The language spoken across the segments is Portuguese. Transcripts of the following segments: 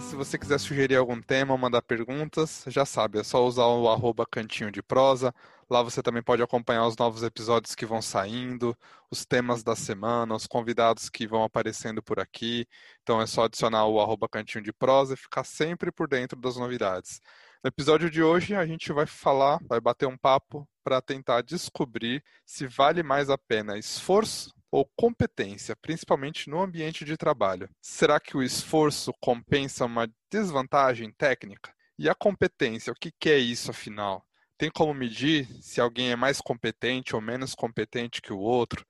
Se você quiser sugerir algum tema, mandar perguntas, já sabe, é só usar o arroba cantinho de prosa. Lá você também pode acompanhar os novos episódios que vão saindo, os temas da semana, os convidados que vão aparecendo por aqui. Então é só adicionar o arroba cantinho de prosa e ficar sempre por dentro das novidades. No episódio de hoje, a gente vai falar, vai bater um papo para tentar descobrir se vale mais a pena esforço ou competência, principalmente no ambiente de trabalho. Será que o esforço compensa uma desvantagem técnica? E a competência, o que é isso afinal? Tem como medir se alguém é mais competente ou menos competente que o outro?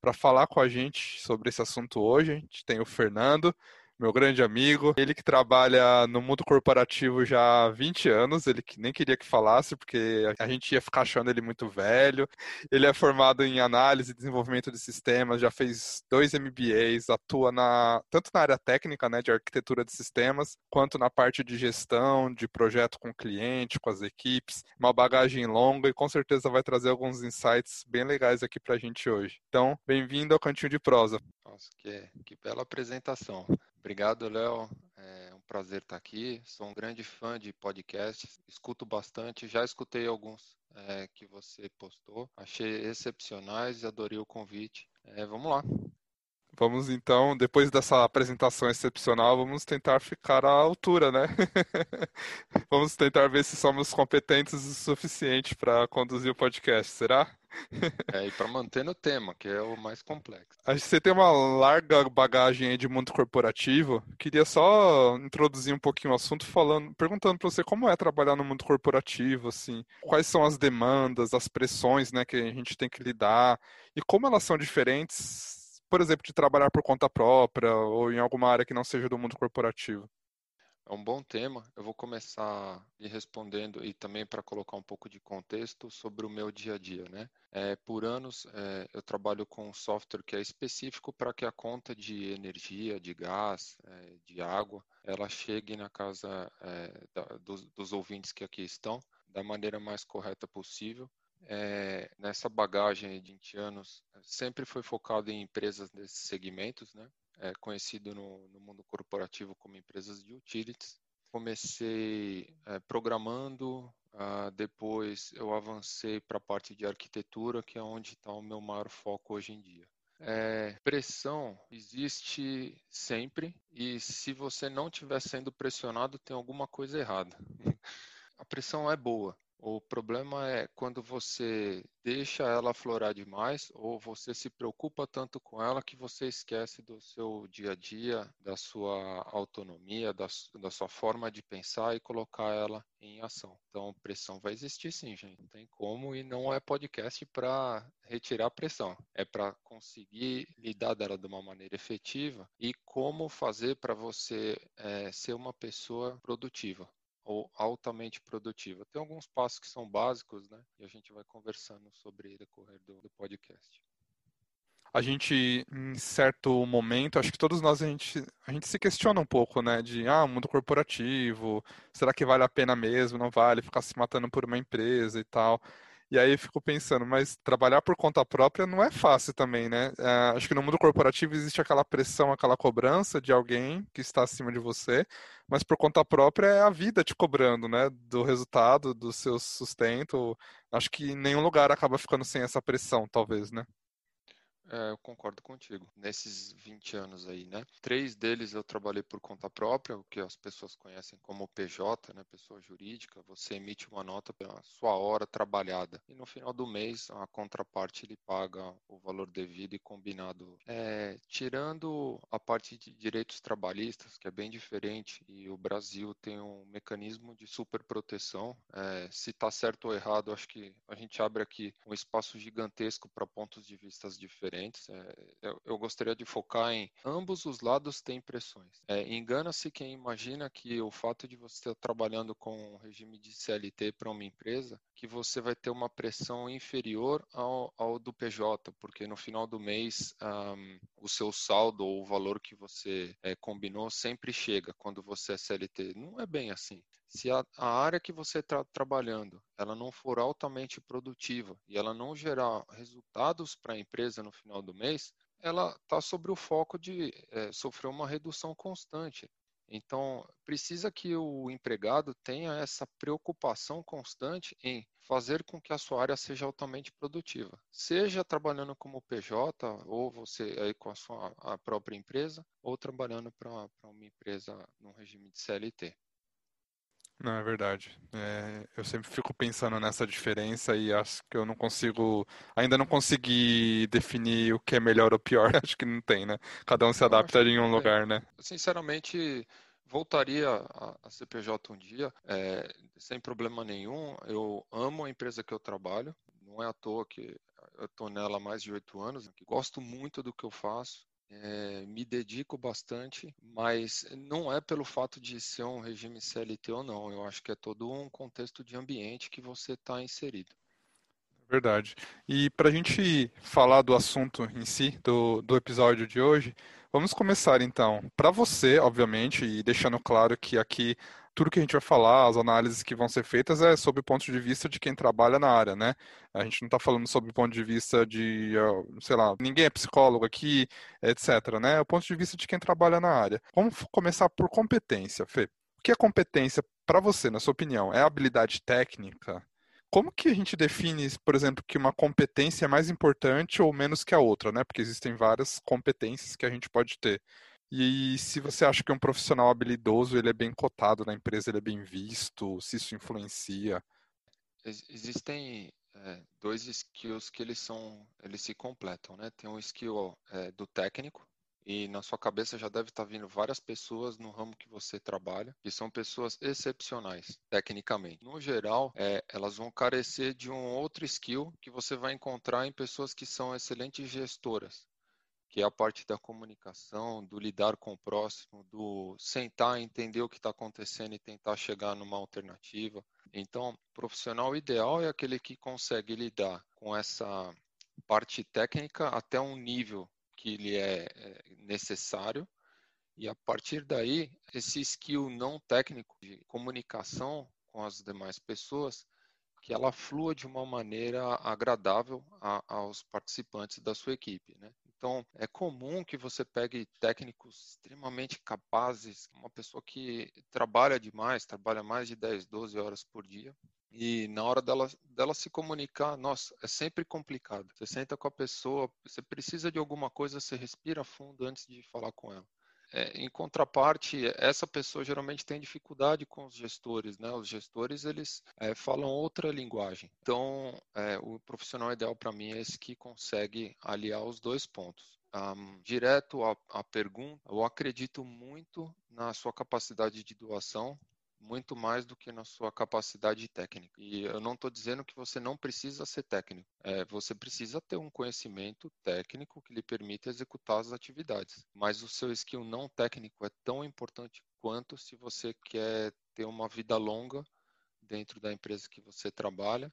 Para falar com a gente sobre esse assunto hoje, a gente tem o Fernando, meu grande amigo. Ele que trabalha no mundo corporativo já há 20 anos, ele que nem queria que falasse, porque a gente ia ficar achando ele muito velho. Ele é formado em análise e desenvolvimento de sistemas, já fez dois MBAs, atua na, tanto na área técnica, né, de arquitetura de sistemas, quanto na parte de gestão, de projeto com o cliente, com as equipes. Uma bagagem longa e com certeza vai trazer alguns insights bem legais aqui para a gente hoje. Então, bem-vindo ao Cantinho de Prosa. Nossa, que, que bela apresentação. Obrigado, Léo. É um prazer estar aqui. Sou um grande fã de podcasts, escuto bastante. Já escutei alguns é, que você postou. Achei excepcionais e adorei o convite. É, vamos lá. Vamos então, depois dessa apresentação excepcional, vamos tentar ficar à altura, né? vamos tentar ver se somos competentes o suficiente para conduzir o podcast, será? É, e para manter no tema, que é o mais complexo. A você tem uma larga bagagem de mundo corporativo. Queria só introduzir um pouquinho o assunto falando, perguntando para você como é trabalhar no mundo corporativo, assim, quais são as demandas, as pressões, né, que a gente tem que lidar e como elas são diferentes, por exemplo, de trabalhar por conta própria ou em alguma área que não seja do mundo corporativo. É um bom tema. Eu vou começar lhe respondendo e também para colocar um pouco de contexto sobre o meu dia a dia, né? É, por anos é, eu trabalho com um software que é específico para que a conta de energia, de gás, é, de água, ela chegue na casa é, da, dos, dos, ouvintes que aqui estão da maneira mais correta possível. É, nessa bagagem de 20 anos, sempre foi focado em empresas desses segmentos, né? é conhecido no, no, mundo corporativo como empresas de utilities. Comecei é, programando, uh, depois eu avancei para a parte de arquitetura, que é onde está o meu maior foco hoje em dia. É, pressão existe sempre e se você não estiver sendo pressionado, tem alguma coisa errada. A pressão é boa, o problema é quando você deixa ela florar demais ou você se preocupa tanto com ela que você esquece do seu dia a dia, da sua autonomia, da, da sua forma de pensar e colocar ela em ação. Então, pressão vai existir sim, gente. Não tem como e não é podcast para retirar pressão. É para conseguir lidar dela de uma maneira efetiva e como fazer para você é, ser uma pessoa produtiva ou altamente produtiva. Tem alguns passos que são básicos, né? E a gente vai conversando sobre o decorrer do, do podcast. A gente, em certo momento, acho que todos nós a gente, a gente se questiona um pouco, né? De ah, mundo corporativo, será que vale a pena mesmo? Não vale ficar se matando por uma empresa e tal. E aí fico pensando, mas trabalhar por conta própria não é fácil também, né? É, acho que no mundo corporativo existe aquela pressão, aquela cobrança de alguém que está acima de você, mas por conta própria é a vida te cobrando, né? Do resultado, do seu sustento. Acho que nenhum lugar acaba ficando sem essa pressão, talvez, né? É, eu concordo contigo. Nesses 20 anos aí, né? Três deles eu trabalhei por conta própria, o que as pessoas conhecem como PJ, né? Pessoa jurídica. Você emite uma nota pela sua hora trabalhada. E no final do mês, a contraparte ele paga o valor devido e combinado. É, tirando a parte de direitos trabalhistas, que é bem diferente, e o Brasil tem um mecanismo de superproteção. É, se está certo ou errado, acho que a gente abre aqui um espaço gigantesco para pontos de vistas diferentes diferentes. É, eu, eu, gostaria de focar em ambos os lados têm pressões. É, Engana-se quem imagina que o fato de você estar trabalhando com um regime de CLT para uma empresa, que você vai ter uma pressão inferior ao, ao do PJ, porque no final do mês um, o seu saldo ou o valor que você é, combinou sempre chega quando você é CLT. Não é bem assim. Se a, a área que você está trabalhando ela não for altamente produtiva e ela não gerar resultados para a empresa no final do mês, ela está sobre o foco de é, sofrer uma redução constante. Então, precisa que o empregado tenha essa preocupação constante em fazer com que a sua área seja altamente produtiva. Seja trabalhando como PJ, ou você aí com a sua a própria empresa, ou trabalhando para uma empresa no regime de CLT. Não, é verdade. É, eu sempre fico pensando nessa diferença e acho que eu não consigo, ainda não consegui definir o que é melhor ou pior. Acho que não tem, né? Cada um se adapta em um lugar, né? Sinceramente, voltaria a, CPJ um dia, é, sem problema nenhum. Eu amo a empresa que eu trabalho. Não é à toa que eu estou nela há mais de oito anos. Gosto muito do que eu faço. É, me dedico bastante, mas não é pelo fato de ser um regime CLT ou não. Eu acho que é todo um contexto de ambiente que você está inserido. Verdade. E para a gente falar do assunto em si, do, do episódio de hoje, vamos começar então. Para você, obviamente, e deixando claro que aqui tudo que a gente vai falar, as análises que vão ser feitas é sob o ponto de vista de quem trabalha na área, né? A gente não está falando sob o ponto de vista de, sei lá, ninguém é psicólogo aqui, etc, né? É o ponto de vista de quem trabalha na área. Vamos começar por competência, Fê. O que é competência para você, na sua opinião? É habilidade técnica? Como que a gente define, por exemplo, que uma competência é mais importante ou menos que a outra, né? Porque existem várias competências que a gente pode ter. E se você acha que um profissional habilidoso ele é bem cotado na empresa, ele é bem visto, se isso influencia? Existem é, dois skills que eles são, eles se completam, né? Tem um skill é, do técnico e na sua cabeça já deve estar vindo várias pessoas no ramo que você trabalha que são pessoas excepcionais tecnicamente. No geral, é, elas vão carecer de um outro skill que você vai encontrar em pessoas que são excelentes gestoras que é a parte da comunicação, do lidar com o próximo, do sentar, entender o que está acontecendo e tentar chegar numa alternativa. Então, o profissional ideal é aquele que consegue lidar com essa parte técnica até um nível que ele é, é necessário e a partir daí esse skill não técnico de comunicação com as demais pessoas que ela flua de uma maneira agradável a, aos participantes da sua equipe. Né? Então, é comum que você pegue técnicos extremamente capazes, uma pessoa que trabalha demais, trabalha mais de 10, 12 horas por dia, e na hora dela, dela se comunicar, nossa, é sempre complicado. Você senta com a pessoa, você precisa de alguma coisa, você respira fundo antes de falar com ela. É, em contraparte, essa pessoa geralmente tem dificuldade com os gestores, né? Os gestores eles é, falam outra linguagem. Então, é, o profissional ideal para mim é esse que consegue aliar os dois pontos. Um, direto à pergunta, eu acredito muito na sua capacidade de doação muito mais do que na sua capacidade técnica. E eu não estou dizendo que você não precisa ser técnico. É, você precisa ter um conhecimento técnico que lhe permita executar as atividades. Mas o seu skill não técnico é tão importante quanto se você quer ter uma vida longa dentro da empresa que você trabalha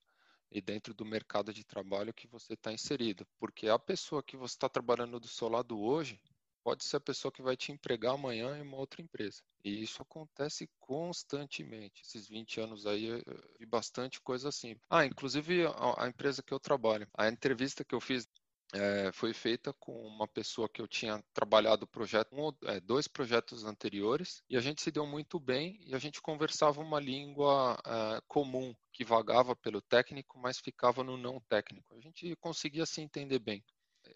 e dentro do mercado de trabalho que você está inserido. Porque a pessoa que você está trabalhando do seu lado hoje, pode ser a pessoa que vai te empregar amanhã em uma outra empresa. E isso acontece constantemente. Esses 20 anos aí, eu vi bastante coisa assim. Ah, inclusive a, a empresa que eu trabalho. A entrevista que eu fiz é, foi feita com uma pessoa que eu tinha trabalhado projeto, um, é, dois projetos anteriores, e a gente se deu muito bem e a gente conversava uma língua é, comum, que vagava pelo técnico, mas ficava no não técnico. A gente conseguia se entender bem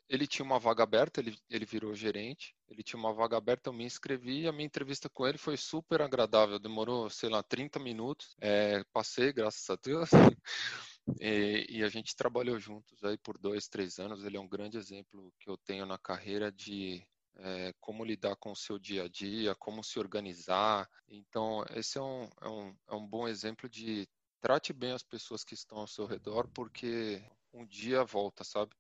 ele tinha uma vaga aberta, ele, ele virou gerente, ele tinha uma vaga aberta, eu me inscrevi a minha entrevista com ele foi super agradável, demorou, sei lá, 30 minutos, é, passei, graças a Deus, e, e, a gente trabalhou juntos aí por dois, três anos, ele é um grande exemplo que eu tenho na carreira de é, como lidar com o seu dia a dia, como se organizar, então esse é um, é um, é um bom exemplo de trate bem as pessoas que estão ao seu redor, porque um dia volta, sabe?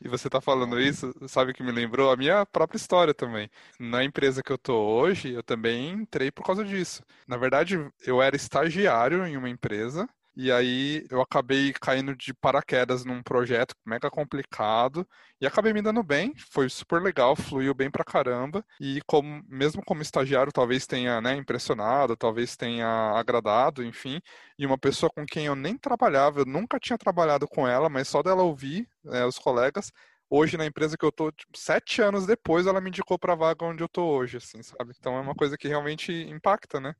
E você tá falando isso, sabe que me lembrou a minha própria história também. Na empresa que eu tô hoje, eu também entrei por causa disso. Na verdade, eu era estagiário em uma empresa e aí eu acabei caindo de paraquedas num projeto mega complicado e acabei me dando bem, foi super legal, fluiu bem pra caramba. E como, mesmo como estagiário, talvez tenha né, impressionado, talvez tenha agradado, enfim. E uma pessoa com quem eu nem trabalhava, eu nunca tinha trabalhado com ela, mas só dela ouvir né, os colegas, hoje na empresa que eu tô, tipo, sete anos depois, ela me indicou para a vaga onde eu tô hoje, assim, sabe? Então é uma coisa que realmente impacta, né?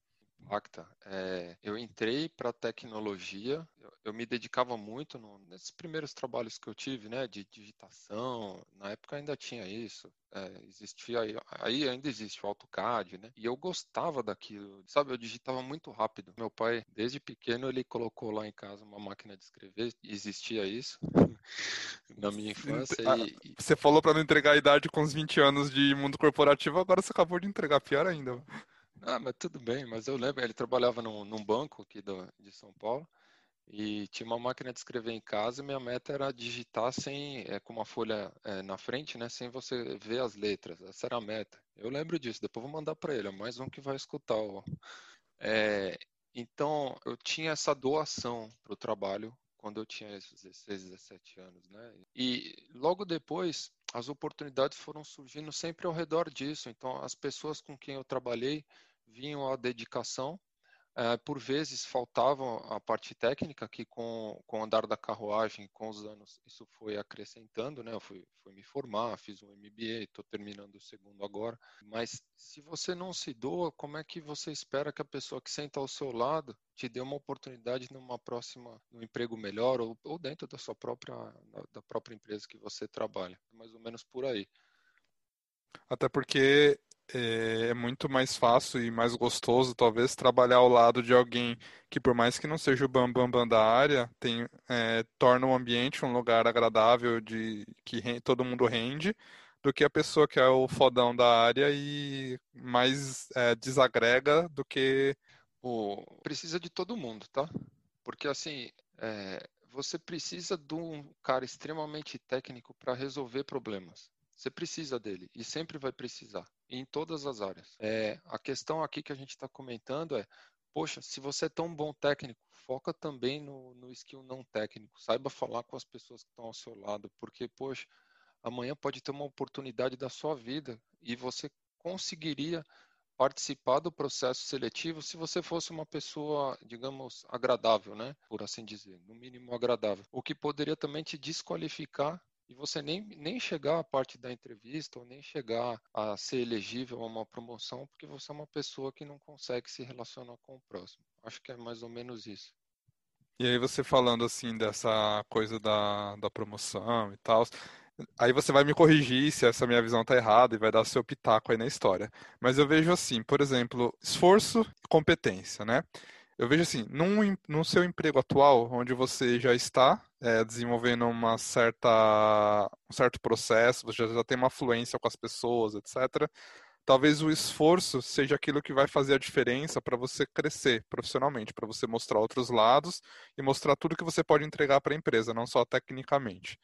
Impacta. É, eu entrei para tecnologia, eu, eu, me dedicava muito no, nesses primeiros trabalhos que eu tive, né, de digitação. Na época ainda tinha isso, é, existia aí ainda existe o AutoCAD, né? E eu gostava daquilo, sabe? Eu digitava muito rápido. Meu pai, desde pequeno, ele colocou lá em casa uma máquina de escrever. Existia isso na minha infância. Ah, e, você falou para não entregar a idade com os 20 anos de mundo corporativo, agora você acabou de entregar pior ainda. Ah, mas tudo bem, mas eu lembro, ele trabalhava num, num banco aqui do, de São Paulo e tinha uma máquina de escrever em casa e minha meta era digitar sem, é, com uma folha é, na frente, né, sem você ver as letras. Essa era a meta. Eu lembro disso, depois vou mandar para ele, é mais um que vai escutar. Ó. É, então, eu tinha essa doação para o trabalho quando eu tinha esses 16, 17 anos, né? E logo depois, as oportunidades foram surgindo sempre ao redor disso. Então, as pessoas com quem eu trabalhei vinham a dedicação. É, por vezes faltava a parte técnica, que com, com o andar da carruagem, com os anos, isso foi acrescentando, né? Eu fui, fui me formar, fiz um MBA, estou terminando o segundo agora. Mas se você não se doa, como é que você espera que a pessoa que senta ao seu lado te dê uma oportunidade numa próxima, num emprego melhor ou, ou dentro da sua própria, da própria empresa que você trabalha? Mais ou menos por aí. Até porque é, é muito mais fácil e mais gostoso, talvez, trabalhar ao lado de alguém que, por mais que não seja o bambambam bam, bam da área, tem, é, torna o ambiente um lugar agradável de que todo mundo rende, do que a pessoa que é o fodão da área e mais é, desagrega do que. O... Precisa de todo mundo, tá? Porque assim, é, você precisa de um cara extremamente técnico para resolver problemas. Você precisa dele e sempre vai precisar, em todas as áreas. É, a questão aqui que a gente está comentando é, poxa, se você é tão bom técnico, foca também no, no skill não técnico. Saiba falar com as pessoas que estão ao seu lado, porque, poxa, amanhã pode ter uma oportunidade da sua vida e você conseguiria participar do processo seletivo se você fosse uma pessoa, digamos, agradável, né? Por assim dizer, no mínimo agradável. O que poderia também te desqualificar e você nem, nem chegar à parte da entrevista ou nem chegar a ser elegível a uma promoção porque você é uma pessoa que não consegue se relacionar com o próximo. Acho que é mais ou menos isso. E aí você falando assim dessa coisa da, da promoção e tal, aí você vai me corrigir se essa minha visão tá errada e vai dar seu pitaco aí na história. Mas eu vejo assim, por exemplo, esforço e competência, né? Eu vejo assim, num, no seu emprego atual, onde você já está é, desenvolvendo uma certa, um certo processo, você já, já tem uma fluência com as pessoas, etc. Talvez o esforço seja aquilo que vai fazer a diferença para você crescer profissionalmente, para você mostrar outros lados e mostrar tudo que você pode entregar para a empresa, não só tecnicamente.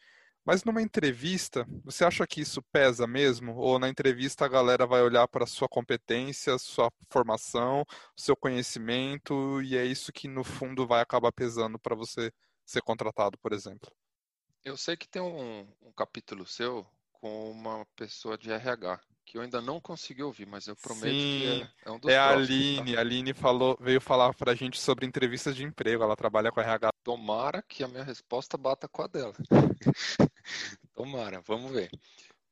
Mas numa entrevista, você acha que isso pesa mesmo? Ou na entrevista a galera vai olhar para a sua competência, sua formação, seu conhecimento, e é isso que no fundo vai acabar pesando para você ser contratado, por exemplo? Eu sei que tem um, um capítulo seu com uma pessoa de RH que eu ainda não consegui ouvir, mas eu prometo Sim, que é, é um dos É a tá? Aline, tá? a Aline falou, veio falar pra gente sobre entrevistas de emprego, ela trabalha com RH. Tomara que a minha resposta bata com a dela. Tomara, vamos ver.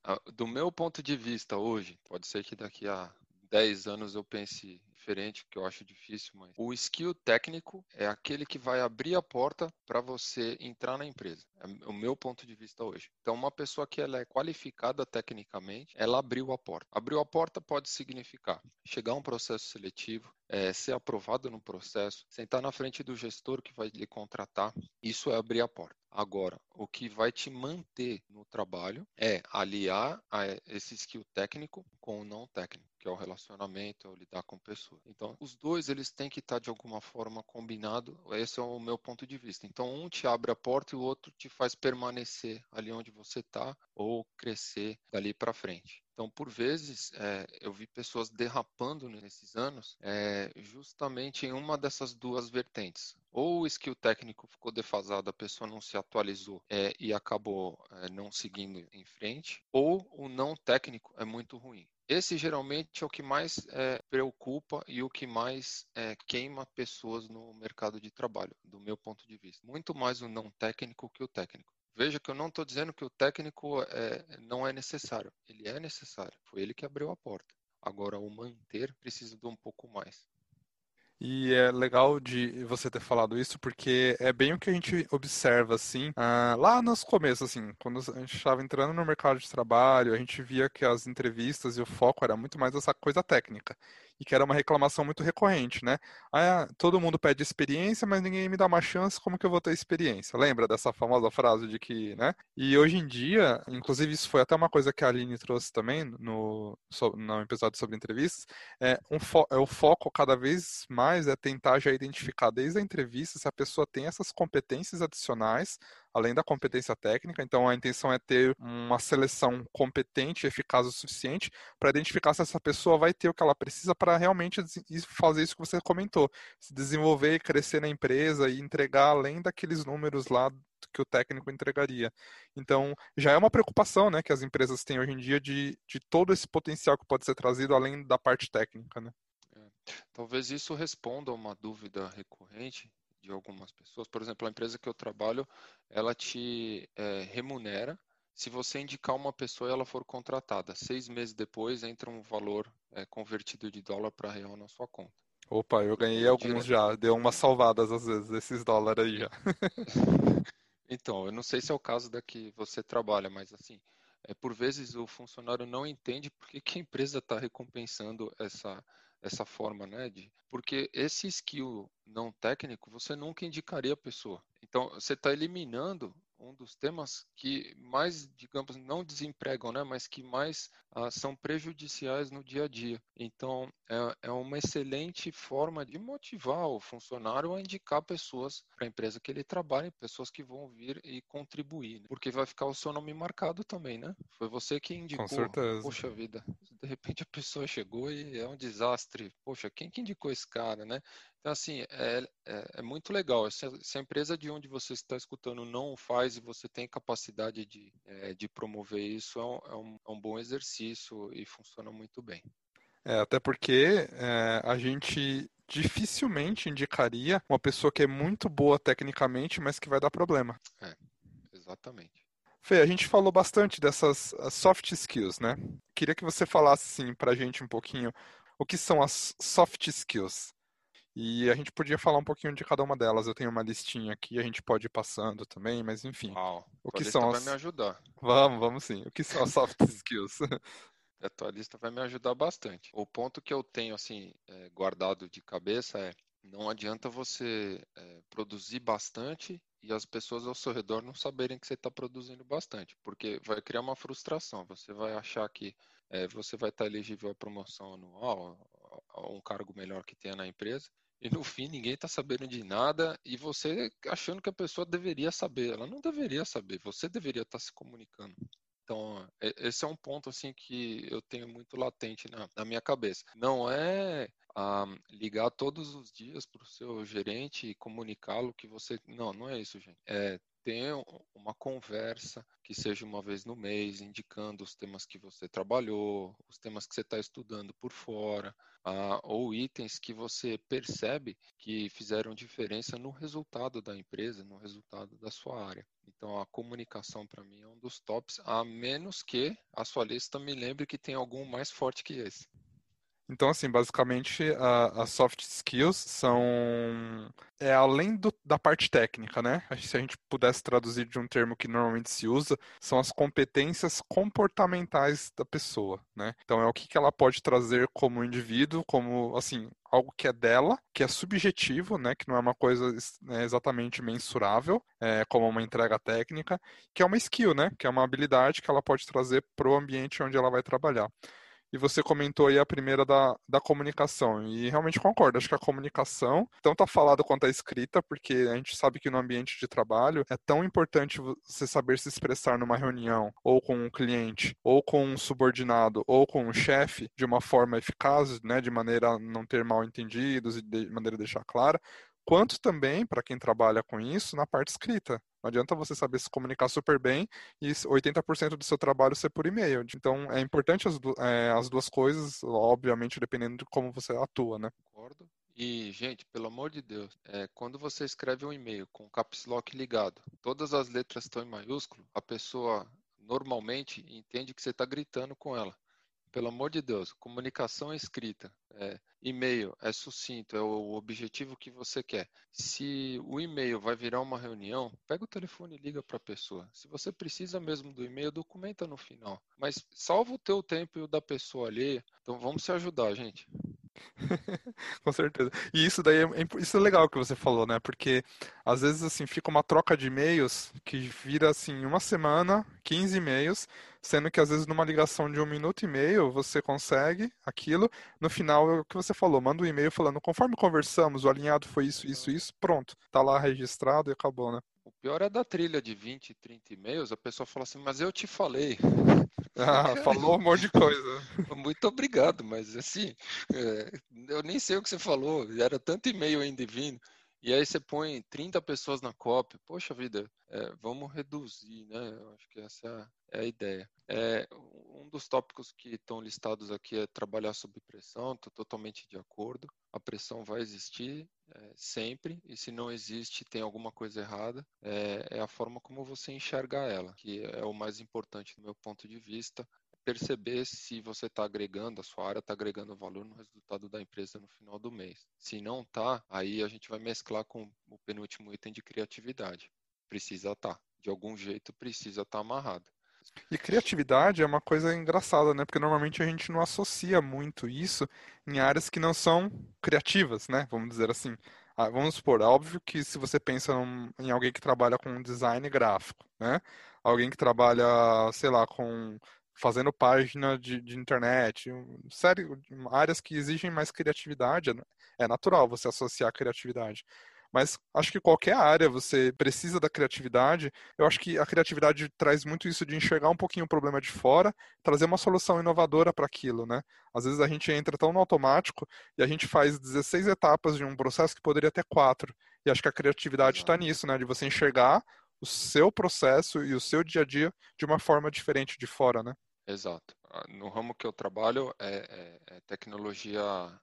Ah, do meu ponto de vista hoje, pode ser que daqui a 10 anos eu pense diferente, que eu acho difícil, mas o skill técnico é aquele que vai abrir a porta para você entrar na empresa. É o meu ponto de vista hoje. Então, uma pessoa que ela é qualificada tecnicamente, ela abriu a porta. Abriu a porta pode significar chegar a um processo seletivo, é, ser aprovado no processo, sentar na frente do gestor que vai lhe contratar, isso é abrir a porta. Agora, o que vai te manter no trabalho é aliar esse skill técnico com o não técnico, que é o relacionamento, é o lidar com pessoas. Então, os dois eles têm que estar de alguma forma combinado. Esse é o meu ponto de vista. Então, um te abre a porta e o outro te faz permanecer ali onde você está ou crescer dali para frente. Então, por vezes, é, eu vi pessoas derrapando nesses anos é, justamente em uma dessas duas vertentes. Ou o skill técnico ficou defasado, a pessoa não se atualizou é, e acabou é, não seguindo em frente, ou o não técnico é muito ruim. Esse geralmente é o que mais é, preocupa e o que mais é, queima pessoas no mercado de trabalho, do meu ponto de vista. Muito mais o não técnico que o técnico. Veja que eu não estou dizendo que o técnico é, não é necessário. Ele é necessário. Foi ele que abriu a porta. Agora, o manter precisa de um pouco mais. E é legal de você ter falado isso, porque é bem o que a gente observa, assim, uh, lá nos começos, assim, quando a gente estava entrando no mercado de trabalho, a gente via que as entrevistas e o foco era muito mais essa coisa técnica e que era uma reclamação muito recorrente, né? Ah, todo mundo pede experiência, mas ninguém me dá uma chance, como que eu vou ter experiência? Lembra dessa famosa frase de que, né? E hoje em dia, inclusive isso foi até uma coisa que a Aline trouxe também no, no episódio sobre entrevistas, é, um é o foco cada vez mais é tentar já identificar desde a entrevista se a pessoa tem essas competências adicionais além da competência técnica. Então, a intenção é ter uma seleção competente eficaz o suficiente para identificar se essa pessoa vai ter o que ela precisa para realmente fazer isso que você comentou, se desenvolver e crescer na empresa e entregar além daqueles números lá que o técnico entregaria. Então, já é uma preocupação né, que as empresas têm hoje em dia de, de todo esse potencial que pode ser trazido além da parte técnica. Né? Talvez isso responda a uma dúvida recorrente de algumas pessoas. Por exemplo, a empresa que eu trabalho, ela te é, remunera se você indicar uma pessoa e ela for contratada. Seis meses depois entra um valor é, convertido de dólar para real na sua conta. Opa, eu ganhei alguns já. Deu umas salvadas às vezes esses dólares aí já. então, eu não sei se é o caso da que você trabalha, mas assim, é, por vezes o funcionário não entende por que, que a empresa está recompensando essa essa forma, né? De, porque esse skill não técnico você nunca indicaria a pessoa. Então você está eliminando um dos temas que mais, digamos, não desempregam, né, mas que mais ah, são prejudiciais no dia a dia. Então, é, é, uma excelente forma de motivar o funcionário a indicar pessoas para a empresa que ele trabalha, pessoas que vão vir e contribuir, né? porque vai ficar o seu nome marcado também, né? Foi você que indicou. Com certeza. Poxa vida, de repente a pessoa chegou e é um desastre. Poxa, quem que indicou esse cara, né? Então, assim, é, é, é, muito legal. Se, se, a empresa de onde você está escutando não faz e você tem capacidade de, é, de promover isso, é um, é, um, é um, bom exercício e funciona muito bem. É, até porque é, a gente dificilmente indicaria uma pessoa que é muito boa tecnicamente, mas que vai dar problema. É, exatamente. Fê, a gente falou bastante dessas soft skills, né? Queria que você falasse, assim, pra gente um pouquinho o que são as soft skills. E a gente podia falar um pouquinho de cada uma delas. Eu tenho uma listinha aqui, a gente pode ir passando também, mas enfim. Uau, o que são as... vai me ajudar. Vamos, vamos sim. O que são as soft skills? A tua lista vai me ajudar bastante. O ponto que eu tenho assim é, guardado de cabeça é não adianta você é, produzir bastante e as pessoas ao seu redor não saberem que você está produzindo bastante, porque vai criar uma frustração. Você vai achar que é, você vai estar tá elegível à promoção anual, a um cargo melhor que tenha na empresa, e no fim ninguém está sabendo de nada e você achando que a pessoa deveria saber. Ela não deveria saber, você deveria estar tá se comunicando. Então, esse é um ponto assim que eu tenho muito latente na, na minha cabeça. Não é ah, ligar todos os dias para o seu gerente e comunicá-lo que você. Não, não é isso, gente. É ter uma conversa que seja uma vez no mês, indicando os temas que você trabalhou, os temas que você está estudando por fora, ah, ou itens que você percebe que fizeram diferença no resultado da empresa, no resultado da sua área. Então, a comunicação para mim é um dos tops, a menos que a sua lista me lembre que tem algum mais forte que esse. Então, assim, basicamente, as soft skills são é além do, da parte técnica, né? Se a gente pudesse traduzir de um termo que normalmente se usa, são as competências comportamentais da pessoa, né? Então, é o que, que ela pode trazer como indivíduo, como, assim, algo que é dela, que é subjetivo, né? Que não é uma coisa né, exatamente mensurável, é, como uma entrega técnica, que é uma skill, né? Que é uma habilidade que ela pode trazer para o ambiente onde ela vai trabalhar. E você comentou aí a primeira da, da comunicação. E realmente concordo. Acho que a comunicação, tanto a falada quanto a escrita, porque a gente sabe que no ambiente de trabalho é tão importante você saber se expressar numa reunião, ou com um cliente, ou com um subordinado, ou com um chefe, de uma forma eficaz, né, de maneira a não ter mal entendidos e de maneira a deixar clara, quanto também, para quem trabalha com isso, na parte escrita. Não adianta você saber se comunicar super bem e 80% do seu trabalho ser por e-mail. Então, é importante as, é, as duas coisas, obviamente, dependendo de como você atua, né? Concordo. E, gente, pelo amor de Deus, é, quando você escreve um e-mail com o caps lock ligado, todas as letras estão em maiúsculo, a pessoa normalmente entende que você está gritando com ela. Pelo amor de Deus, comunicação é escrita, é, e-mail é sucinto, é o objetivo que você quer. Se o e-mail vai virar uma reunião, pega o telefone e liga para a pessoa. Se você precisa mesmo do e-mail, documenta no final. Mas salva o teu tempo e o da pessoa ali. Então vamos se ajudar, gente. Com certeza. E isso daí é, é isso é legal que você falou, né? Porque às vezes assim fica uma troca de e-mails que vira assim uma semana, 15 e-mails, sendo que às vezes numa ligação de um minuto e meio você consegue aquilo. No final é o que você falou, manda um e-mail falando conforme conversamos, o alinhado foi isso, isso, isso, pronto, tá lá registrado e acabou, né? O pior é da trilha de 20, 30 e-mails, a pessoa fala assim, mas eu te falei. Ah, falou um monte de coisa. Muito obrigado, mas assim, é, eu nem sei o que você falou, era tanto e-mail ainda vindo. E aí você põe 30 pessoas na cópia. Poxa vida, é, vamos reduzir, né? Eu acho que essa é a ideia. É, um dos tópicos que estão listados aqui é trabalhar sob pressão. Estou totalmente de acordo. A pressão vai existir é, sempre, e se não existe, tem alguma coisa errada. É, é a forma como você enxerga ela, que é o mais importante do meu ponto de vista perceber se você está agregando, a sua área está agregando valor no resultado da empresa no final do mês. Se não está, aí a gente vai mesclar com o penúltimo item de criatividade. Precisa estar. Tá. De algum jeito precisa estar tá amarrado. E criatividade é uma coisa engraçada, né? Porque normalmente a gente não associa muito isso em áreas que não são criativas, né? Vamos dizer assim. Ah, vamos supor, é óbvio que se você pensa em alguém que trabalha com design gráfico, né? Alguém que trabalha, sei lá, com fazendo página de, de internet, sério, áreas que exigem mais criatividade, é natural você associar a criatividade. Mas acho que qualquer área você precisa da criatividade. Eu acho que a criatividade traz muito isso de enxergar um pouquinho o problema de fora, trazer uma solução inovadora para aquilo, né? Às vezes a gente entra tão no automático e a gente faz 16 etapas de um processo que poderia ter quatro. E acho que a criatividade está nisso, né? De você enxergar o seu processo e o seu dia a dia de uma forma diferente de fora, né? Exato. Ah, no ramo que eu trabalho é, é, é tecnologia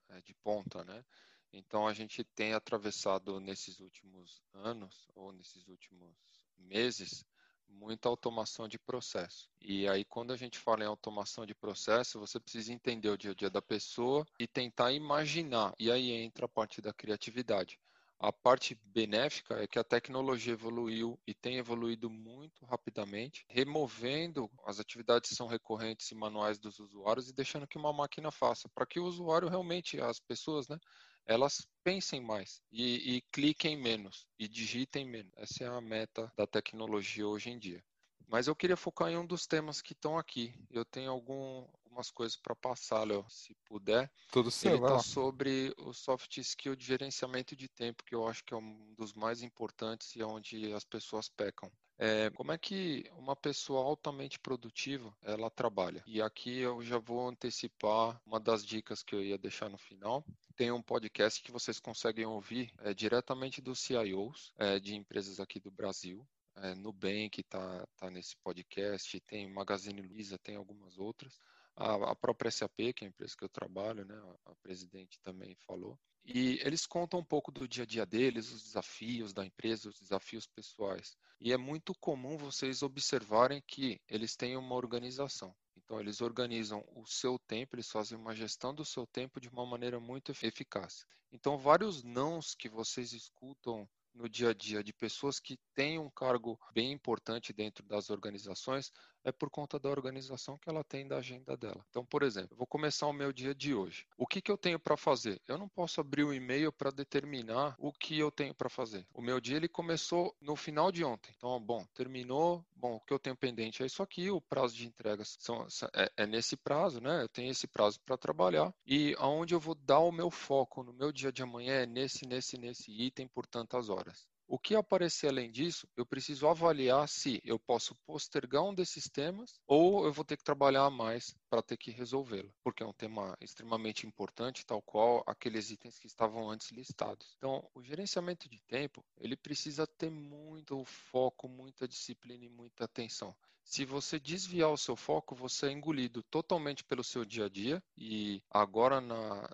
é, de ponta, né? Então a gente tem atravessado nesses últimos anos ou nesses últimos meses muita automação de processo. E aí quando a gente fala em automação de processo, você precisa entender o dia a dia da pessoa e tentar imaginar. E aí entra a parte da criatividade. A parte benéfica é que a tecnologia evoluiu e tem evoluído muito rapidamente, removendo as atividades que são recorrentes e manuais dos usuários e deixando que uma máquina faça, para que o usuário realmente, as pessoas, né, elas pensem mais e, e cliquem menos e digitem menos. Essa é a meta da tecnologia hoje em dia. Mas eu queria focar em um dos temas que estão aqui. Eu tenho algum, algumas coisas para passar, Léo, se puder. Tudo certo. Ele está sobre o soft skill de gerenciamento de tempo, que eu acho que é um dos mais importantes e é onde as pessoas pecam. É, como é que uma pessoa altamente produtiva ela trabalha? E aqui eu já vou antecipar uma das dicas que eu ia deixar no final. Tem um podcast que vocês conseguem ouvir é, diretamente dos CIOs é, de empresas aqui do Brasil é, Nubank está tá nesse podcast, tem Magazine Luiza, tem algumas outras. A, a, própria SAP, que é a empresa que eu trabalho, né, a, a presidente também falou. E eles contam um pouco do dia a dia deles, os desafios da empresa, os desafios pessoais. E é muito comum vocês observarem que eles têm uma organização. Então, eles organizam o seu tempo, eles fazem uma gestão do seu tempo de uma maneira muito eficaz. Então, vários nãos que vocês escutam no dia a dia de pessoas que têm um cargo bem importante dentro das organizações é por conta da organização que ela tem da agenda dela. Então, por exemplo, vou começar o meu dia de hoje. O que, que eu tenho para fazer? Eu não posso abrir o e-mail para determinar o que eu tenho para fazer. O meu dia ele começou no final de ontem. Então, bom, terminou. Bom, o que eu tenho pendente é isso aqui. O prazo de entregas são, é, é nesse prazo, né? Eu tenho esse prazo para trabalhar e aonde eu vou dar o meu foco no meu dia de amanhã é nesse, nesse, nesse item por tantas horas. O que aparecer além disso, eu preciso avaliar se eu posso postergar um desses temas ou eu vou ter que trabalhar mais para ter que resolvê-lo, porque é um tema extremamente importante, tal qual aqueles itens que estavam antes listados. Então, o gerenciamento de tempo, ele precisa ter muito foco, muita disciplina e muita atenção. Se você desviar o seu foco, você é engolido totalmente pelo seu dia a dia. E agora, na,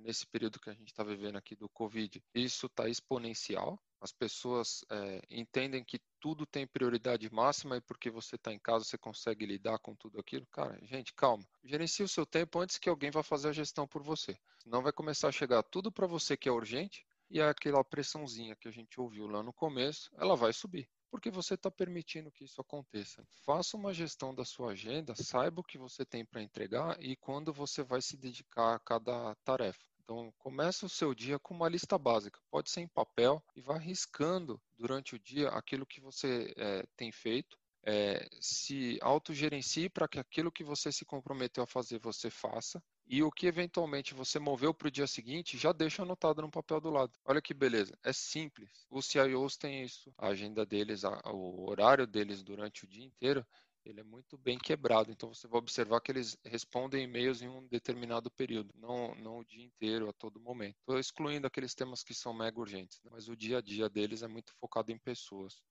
nesse período que a gente está vivendo aqui do Covid, isso está exponencial. As pessoas é, entendem que tudo tem prioridade máxima e porque você está em casa você consegue lidar com tudo aquilo. Cara, gente, calma. Gerencie o seu tempo antes que alguém vá fazer a gestão por você. Senão vai começar a chegar tudo para você que é urgente e aquela pressãozinha que a gente ouviu lá no começo, ela vai subir porque você está permitindo que isso aconteça. Faça uma gestão da sua agenda, saiba o que você tem para entregar e quando você vai se dedicar a cada tarefa. Então, comece o seu dia com uma lista básica. Pode ser em papel e vá riscando durante o dia aquilo que você é, tem feito. É, se autogerencie para que aquilo que você se comprometeu a fazer você faça e o que eventualmente você moveu para o dia seguinte, já deixa anotado no papel do lado. Olha que beleza, é simples. Os CIOs têm isso, a agenda deles, o horário deles durante o dia inteiro, ele é muito bem quebrado. Então você vai observar que eles respondem e-mails em um determinado período, não, não o dia inteiro, a todo momento. Estou excluindo aqueles temas que são mega urgentes, né? mas o dia a dia deles é muito focado em pessoas.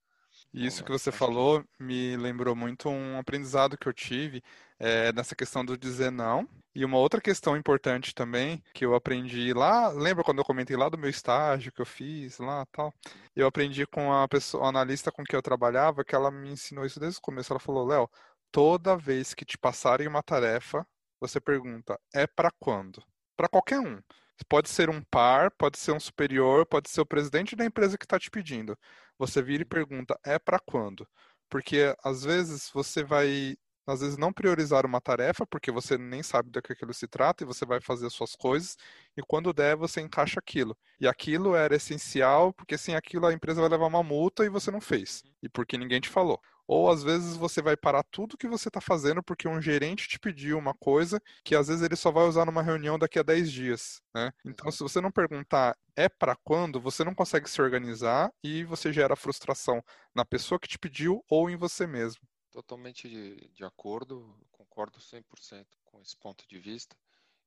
E isso que você falou me lembrou muito um aprendizado que eu tive é, nessa questão do dizer não. E uma outra questão importante também que eu aprendi lá, lembra quando eu comentei lá do meu estágio que eu fiz lá tal? Eu aprendi com a pessoa, a analista com que eu trabalhava, que ela me ensinou isso desde o começo. Ela falou, Léo, toda vez que te passarem uma tarefa, você pergunta, é para quando? Para qualquer um. Pode ser um par, pode ser um superior, pode ser o presidente da empresa que está te pedindo. Você vira e pergunta, é para quando? Porque às vezes você vai, às vezes não priorizar uma tarefa, porque você nem sabe do que aquilo se trata e você vai fazer as suas coisas, e quando der você encaixa aquilo. E aquilo era essencial, porque sem aquilo a empresa vai levar uma multa e você não fez, e porque ninguém te falou. Ou às vezes você vai parar tudo que você está fazendo porque um gerente te pediu uma coisa que às vezes ele só vai usar numa reunião daqui a 10 dias. Né? Então, se você não perguntar é para quando, você não consegue se organizar e você gera frustração na pessoa que te pediu ou em você mesmo. Totalmente de, de acordo, concordo 100% com esse ponto de vista.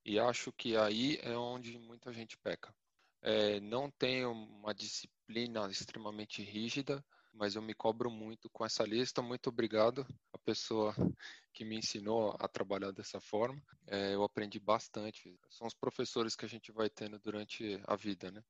E acho que aí é onde muita gente peca. É, não tem uma disciplina extremamente rígida, mas eu me cobro muito com essa lista. Muito obrigado à pessoa que me ensinou a trabalhar dessa forma. É, eu aprendi bastante. São os professores que a gente vai tendo durante a vida, né?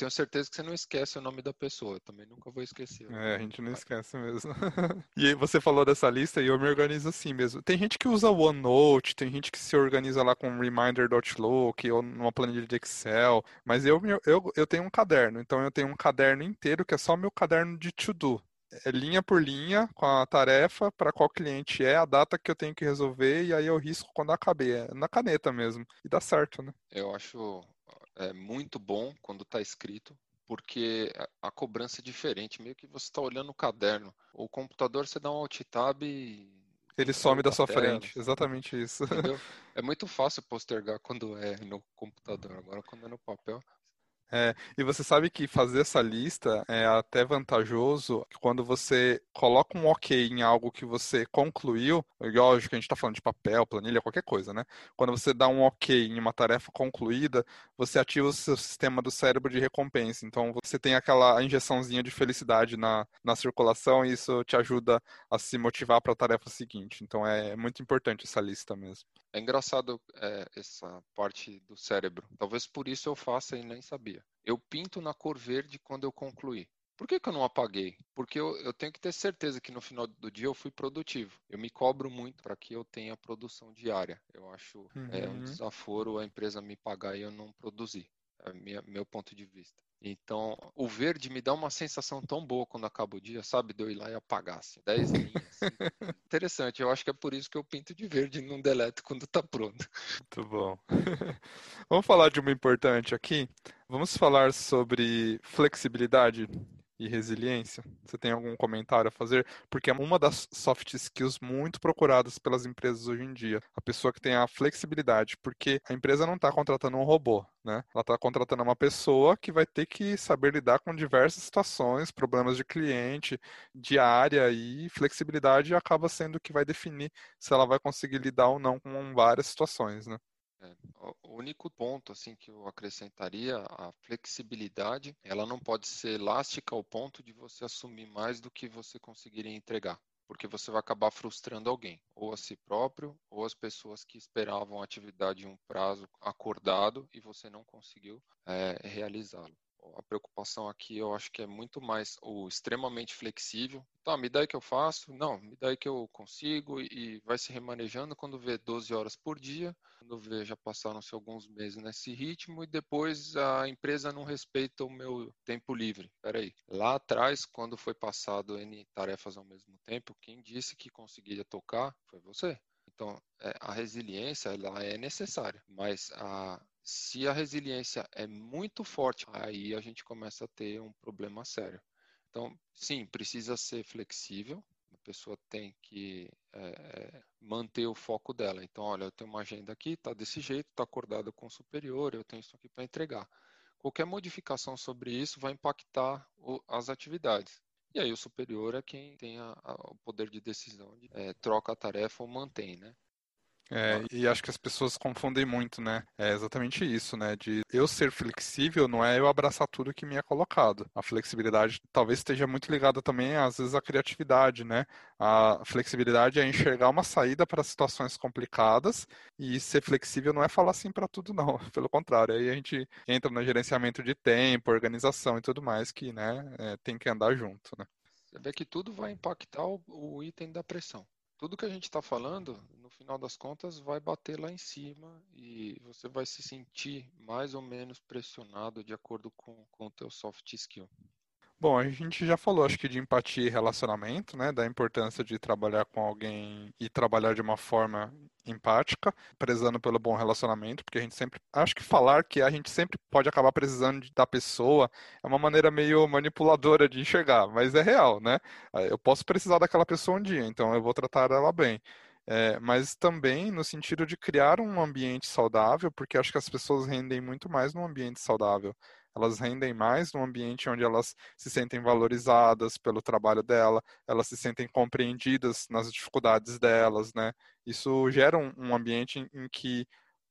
Tenho certeza que você não esquece o nome da pessoa. Eu também nunca vou esquecer. É, a gente não esquece mesmo. e aí você falou dessa lista e eu me organizo assim mesmo. Tem gente que usa OneNote, tem gente que se organiza lá com Reminder.Outlook ou numa planilha de Excel, mas eu, eu, eu tenho um caderno, então eu tenho um caderno inteiro que é só meu caderno de to-do. É linha por linha com a tarefa para qual cliente é, a data que eu tenho que resolver e aí eu risco quando acabei. É na caneta mesmo. E dá certo, né? Eu acho é muito bom quando está escrito, porque a cobrança é diferente, meio que você está olhando o caderno. O computador você dá um alt tab e ele some da sua frente, exatamente isso. Entendeu? É muito fácil postergar quando é no computador, agora quando é no papel, é, e você sabe que fazer essa lista é até vantajoso quando você coloca um ok em algo que você concluiu, lógico que a gente está falando de papel, planilha, qualquer coisa, né? Quando você dá um ok em uma tarefa concluída, você ativa o seu sistema do cérebro de recompensa. Então você tem aquela injeçãozinha de felicidade na, na circulação e isso te ajuda a se motivar para a tarefa seguinte. Então é muito importante essa lista mesmo. É engraçado é, essa parte do cérebro. Talvez por isso eu faça e nem sabia. Eu pinto na cor verde quando eu concluí. Por que, que eu não apaguei? Porque eu, eu, tenho que ter certeza que no final do dia eu fui produtivo. Eu me cobro muito para que eu tenha produção diária. Eu acho uhum. é um uhum. desaforo a empresa me pagar e eu não produzir. Minha, meu ponto de vista. Então, o verde me dá uma sensação tão boa quando acaba o dia, sabe? De eu ir lá e apagar, assim, 10 linhas. Assim. Interessante, eu acho que é por isso que eu pinto de verde e não deleto quando tá pronto. Muito bom. Vamos falar de uma importante aqui. Vamos falar sobre flexibilidade. E resiliência? Você tem algum comentário a fazer? Porque é uma das soft skills muito procuradas pelas empresas hoje em dia. A pessoa que tem a flexibilidade, porque a empresa não está contratando um robô, né? Ela está contratando uma pessoa que vai ter que saber lidar com diversas situações, problemas de cliente, de área e flexibilidade acaba sendo o que vai definir se ela vai conseguir lidar ou não com várias situações, né? É, o único ponto assim que eu acrescentaria, a flexibilidade, ela não pode ser elástica ao ponto de você assumir mais do que você conseguiria entregar, porque você vai acabar frustrando alguém, ou a si próprio, ou as pessoas que esperavam a atividade em um prazo acordado e você não conseguiu é, realizá-lo a preocupação aqui eu acho que é muito mais o extremamente flexível. Tá, me dá aí que eu faço, não, me dá aí que eu consigo e vai se remanejando quando vê 12 horas por dia, quando vê já passaram-se alguns meses nesse ritmo e depois a empresa não respeita o meu tempo livre. Peraí, lá atrás, quando foi passado N tarefas ao mesmo tempo, quem disse que conseguiria tocar foi você. Então, é, a resiliência ela é necessária, mas a, se a resiliência é muito forte, aí a gente começa a ter um problema sério. Então, sim, precisa ser flexível, a pessoa tem que é, manter o foco dela. Então, olha, eu tenho uma agenda aqui, está desse jeito, está acordado com o superior, eu tenho isso aqui para entregar. Qualquer modificação sobre isso vai impactar o, as atividades. E aí o superior é quem tem a, a, o poder de decisão, de, é, troca a tarefa ou mantém, né? É, e acho que as pessoas confundem muito, né? É exatamente isso, né? De eu ser flexível não é eu abraçar tudo que me é colocado. A flexibilidade talvez esteja muito ligada também, às vezes, à criatividade, né? A flexibilidade é enxergar uma saída para situações complicadas e ser flexível não é falar sim para tudo, não. Pelo contrário, aí a gente entra no gerenciamento de tempo, organização e tudo mais que, né, é, tem que andar junto, né? Você vê que tudo vai impactar o, o item da pressão tudo que a gente está falando, no final das contas, vai bater lá em cima e você vai se sentir mais ou menos pressionado de acordo com o teu soft skill. Bom, a gente já falou, acho que de empatia e relacionamento, né? Da importância de trabalhar com alguém e trabalhar de uma forma empática, prezando pelo bom relacionamento, porque a gente sempre. Acho que falar que a gente sempre pode acabar precisando da pessoa é uma maneira meio manipuladora de enxergar, mas é real, né? Eu posso precisar daquela pessoa um dia, então eu vou tratar ela bem. É, mas também no sentido de criar um ambiente saudável, porque acho que as pessoas rendem muito mais num ambiente saudável elas rendem mais no ambiente onde elas se sentem valorizadas pelo trabalho dela, elas se sentem compreendidas nas dificuldades delas, né? Isso gera um, um ambiente em, em, que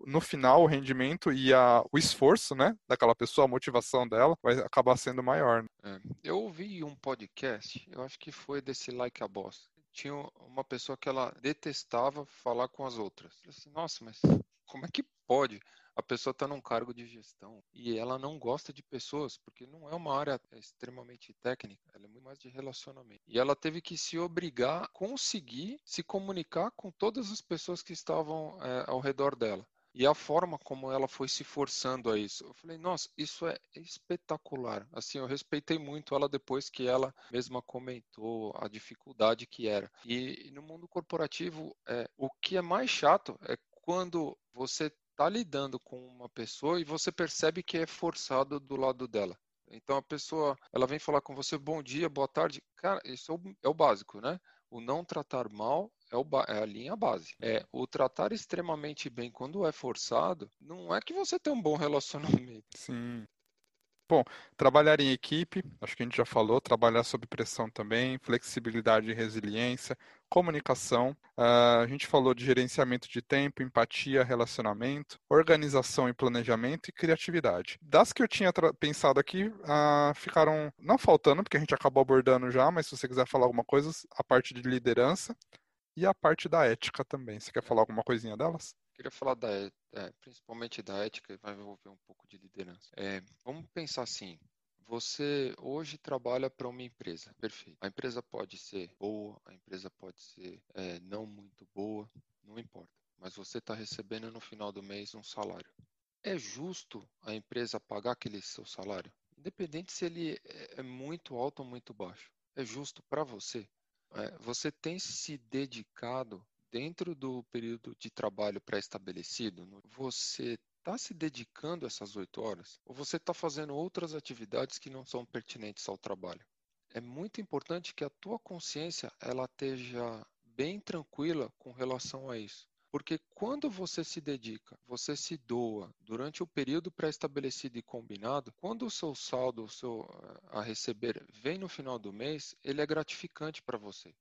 no final o rendimento e a, o esforço, né, daquela pessoa, a motivação dela vai acabar sendo maior. Né? É, eu ouvi um podcast, eu acho que foi desse Like a Boss. Tinha uma pessoa que ela detestava falar com as outras. Eu disse, Nossa, mas como é que pode? A pessoa está num cargo de gestão e ela não gosta de pessoas, porque não é uma área extremamente técnica, ela é muito mais de relacionamento. E ela teve que se obrigar a conseguir se comunicar com todas as pessoas que estavam é, ao redor dela. E a forma como ela foi se forçando a isso. Eu falei, nossa, isso é espetacular. Assim, eu respeitei muito ela depois que ela mesma comentou a dificuldade que era. E, no mundo corporativo, é, o que é mais chato é quando você está lidando com uma pessoa e você percebe que é forçado do lado dela. Então a pessoa, ela vem falar com você, bom dia, boa tarde. Cara, isso é o, é o básico, né? O não tratar mal é, o, é, a linha base. É o tratar extremamente bem quando é forçado, não é que você tem um bom relacionamento. Sim. Bom, trabalhar em equipe, acho que a gente já falou, trabalhar sob pressão também, flexibilidade e resiliência, comunicação, uh, a gente falou de gerenciamento de tempo, empatia, relacionamento, organização e planejamento e criatividade. Das que eu tinha pensado aqui, uh, ficaram não faltando, porque a gente acabou abordando já, mas se você quiser falar alguma coisa, a parte de liderança e a parte da ética também. Você quer falar alguma coisinha delas? Queria falar da, é, principalmente da ética vai envolver um pouco de liderança. É, vamos pensar assim. Você hoje trabalha para uma empresa, perfeito. A empresa pode ser boa, a empresa pode ser é, não muito boa, não importa. Mas você está recebendo no final do mês um salário. É justo a empresa pagar aquele seu salário? Independente se ele é, é muito alto ou muito baixo. É justo para você. É, você tem se dedicado dentro do período de trabalho pré-estabelecido, você está se dedicando essas oito horas ou você está fazendo outras atividades que não são pertinentes ao trabalho? é muito importante que a tua consciência ela esteja bem tranquila com relação a isso. Porque quando você se dedica, você se doa durante o período pré-estabelecido e combinado, quando o seu saldo, o seu a receber vem no final do mês, ele é gratificante para você.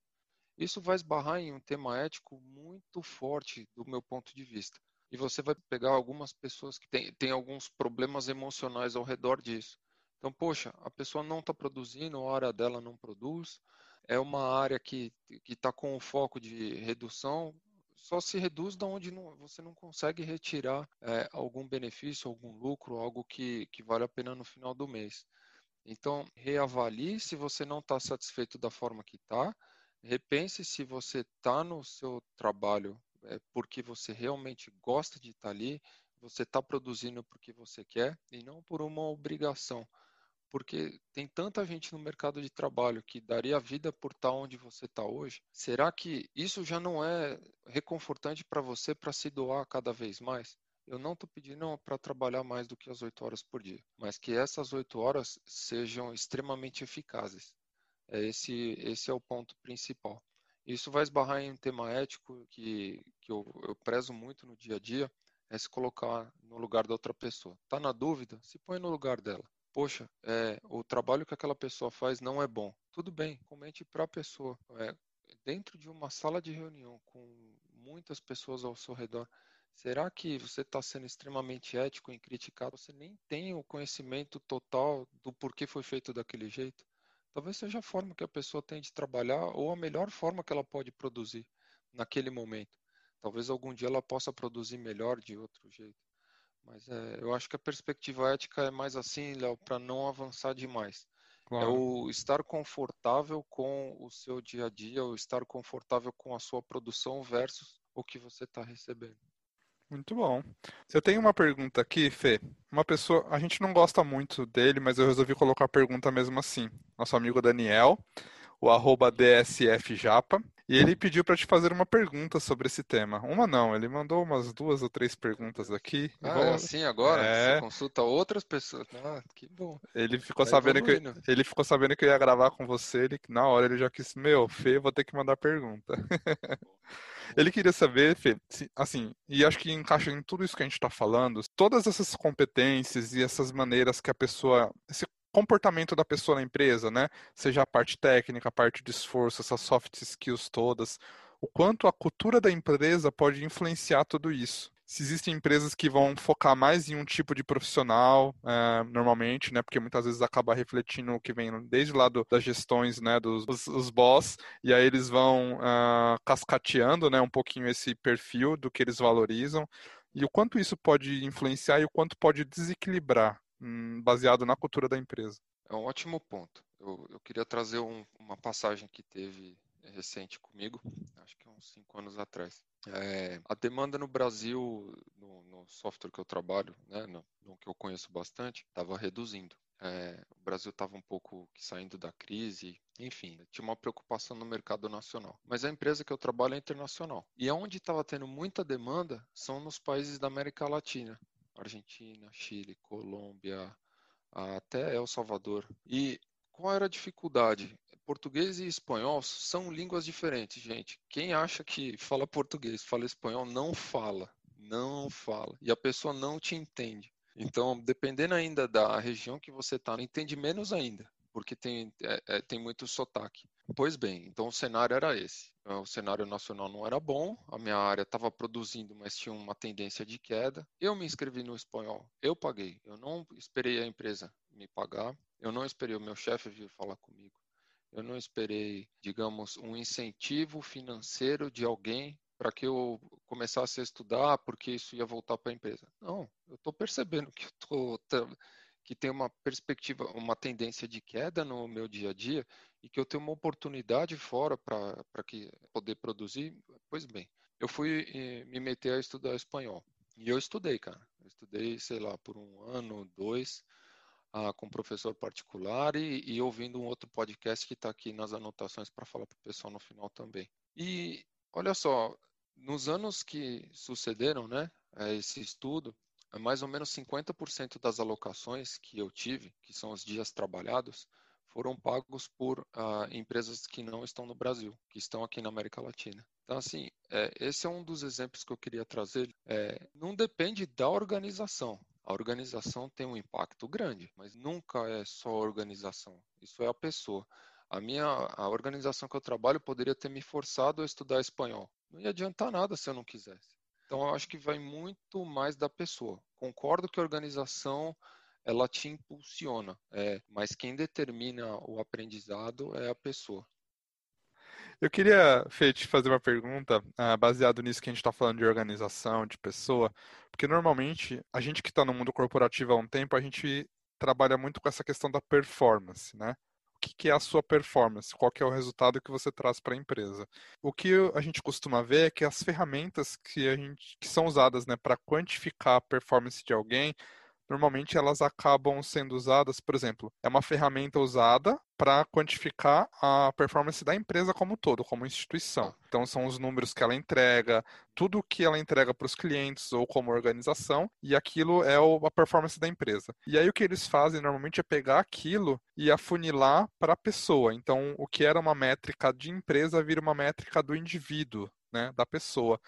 Isso vai esbarrar em um tema ético muito forte do meu ponto de vista. E você vai pegar algumas pessoas que têm, alguns problemas emocionais ao redor disso. Então, poxa, a pessoa não está produzindo, a área dela não produz, é uma área que está com o foco de redução, só se reduz da onde não, você não consegue retirar é, algum benefício, algum lucro, algo que, que vale a pena no final do mês. Então, reavalie se você não está satisfeito da forma que está, repense se você está no seu trabalho é, porque você realmente gosta de estar tá ali, você está produzindo porque você quer e não por uma obrigação porque tem tanta gente no mercado de trabalho que daria vida por estar onde você está hoje. Será que isso já não é reconfortante para você para se doar cada vez mais? Eu não estou pedindo para trabalhar mais do que as oito horas por dia, mas que essas oito horas sejam extremamente eficazes. É esse, esse é o ponto principal. Isso vai esbarrar em um tema ético que, que eu, eu prezo muito no dia a dia, é se colocar no lugar da outra pessoa. Está na dúvida? Se põe no lugar dela poxa, é, o trabalho que aquela pessoa faz não é bom. Tudo bem, comente para a pessoa. É, dentro de uma sala de reunião com muitas pessoas ao seu redor, será que você está sendo extremamente ético em criticar? Você nem tem o conhecimento total do porquê foi feito daquele jeito? Talvez seja a forma que a pessoa tem de trabalhar ou a melhor forma que ela pode produzir naquele momento. Talvez algum dia ela possa produzir melhor de outro jeito. Mas é, eu acho que a perspectiva ética é mais assim, Léo, para não avançar demais. É claro. É o estar confortável com o seu dia a dia, o estar confortável com a sua produção versus o que você está recebendo. Muito bom. Eu tenho uma pergunta aqui, Fê. Uma pessoa, a gente não gosta muito dele, mas eu resolvi colocar a pergunta mesmo assim. Nosso amigo Daniel, o arroba DSFJapa, e ele pediu para te fazer uma pergunta sobre esse tema. Uma não, ele mandou umas duas ou três perguntas aqui. Ah, Vou... é assim agora? É... Você consulta outras pessoas. Ah, que bom. Ele ficou tá sabendo que ele ficou sabendo que eu ia gravar com você, ele na hora ele já quis, meu, Fê, vou ter que mandar pergunta. Ele queria saber, Fê, assim, e acho que encaixa em tudo isso que a gente está falando, todas essas competências e essas maneiras que a pessoa, esse comportamento da pessoa na empresa, né? Seja a parte técnica, a parte de esforço, essas soft skills todas, o quanto a cultura da empresa pode influenciar tudo isso. Se existem empresas que vão focar mais em um tipo de profissional, é, normalmente, né, porque muitas vezes acaba refletindo o que vem desde lá do, das gestões, né, dos os, os boss, e aí eles vão uh, cascateando, né, um pouquinho esse perfil do que eles valorizam, e o quanto isso pode influenciar e o quanto pode desequilibrar Hum, baseado na cultura da empresa. É um ótimo ponto. Eu, eu queria trazer um, uma passagem que teve recente comigo, acho que uns cinco anos atrás. É, a demanda no Brasil, no, no, software que eu trabalho, né, no, no que eu conheço bastante, estava reduzindo. É, o Brasil estava um pouco saindo da crise, enfim, tinha uma preocupação no mercado nacional. Mas a empresa que eu trabalho é internacional. E onde estava tendo muita demanda são nos países da América Latina. Argentina, Chile, Colômbia, até El Salvador. E qual era a dificuldade? Português e espanhol são línguas diferentes, gente. Quem acha que fala português, fala espanhol, não fala. Não fala. E a pessoa não te entende. Então, dependendo ainda da região que você está, entende menos ainda, porque tem, é, é, tem muito sotaque. Pois bem, então o cenário era esse. É, o cenário nacional não era bom, a minha área estava produzindo, mas tinha uma tendência de queda. Eu me inscrevi no espanhol, eu paguei. Eu não esperei a empresa me pagar, eu não esperei o meu chefe vir falar comigo. Eu não esperei, digamos, um incentivo financeiro de alguém para que eu começasse a estudar, porque isso ia voltar para a empresa. Não, eu estou percebendo que eu estou que tem uma perspectiva, uma tendência de queda no meu dia a dia e que eu tenho uma oportunidade fora para que poder produzir, pois bem, eu fui eh, me meter a estudar espanhol. E eu estudei, cara. Eu estudei, sei lá, por um ano, dois, ah, com professor particular e, e, ouvindo um outro podcast que está aqui nas anotações para falar para o pessoal no final também. E olha só, nos anos que sucederam, né, esse estudo, mais ou menos 50% das alocações que eu tive, que são os dias trabalhados, foram pagos por uh, empresas que não estão no Brasil, que estão aqui na América Latina. Então, assim, é, esse é um dos exemplos que eu queria trazer. É, não depende da organização. A organização tem um impacto grande, mas nunca é só a organização. Isso é a pessoa. A minha a organização que eu trabalho poderia ter me forçado a estudar espanhol. Não ia adiantar nada se eu não quisesse. Então, eu acho que vai muito mais da pessoa. Concordo que a organização ela te impulsiona, é, mas quem determina o aprendizado é a pessoa. Eu queria, Fê, te fazer uma pergunta uh, baseado nisso que a gente está falando de organização, de pessoa, porque normalmente a gente que está no mundo corporativo há um tempo, a gente trabalha muito com essa questão da performance, né? O que, que é a sua performance? Qual que é o resultado que você traz para a empresa? O que a gente costuma ver é que as ferramentas que, a gente, que são usadas né, para quantificar a performance de alguém normalmente elas acabam sendo usadas, por exemplo, é uma ferramenta usada para quantificar a performance da empresa como um todo, como instituição. Então são os números que ela entrega, tudo que ela entrega para os clientes ou como organização, e aquilo é a performance da empresa. E aí o que eles fazem normalmente é pegar aquilo e afunilar para a pessoa. Então o que era uma métrica de empresa vira uma métrica do indivíduo, né, da pessoa.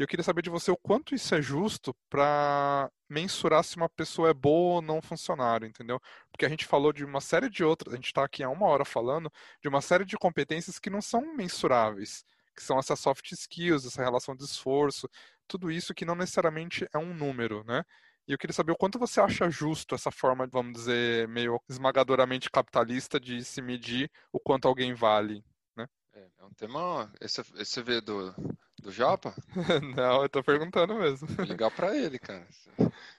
E eu queria saber de você o quanto isso é justo para mensurar se uma pessoa é boa ou não funcionário, entendeu? Porque a gente falou de uma série de outras, a gente está aqui há uma hora falando de uma série de competências que não são mensuráveis, que são essas soft skills, essa relação de esforço, tudo isso que não necessariamente é um número, né? E eu queria saber o quanto você acha justo essa forma, vamos dizer, meio esmagadoramente capitalista de se medir o quanto alguém vale? É, é um tema. Esse, esse veio do, do Japa? Não, eu tô perguntando mesmo. Vou ligar pra ele, cara.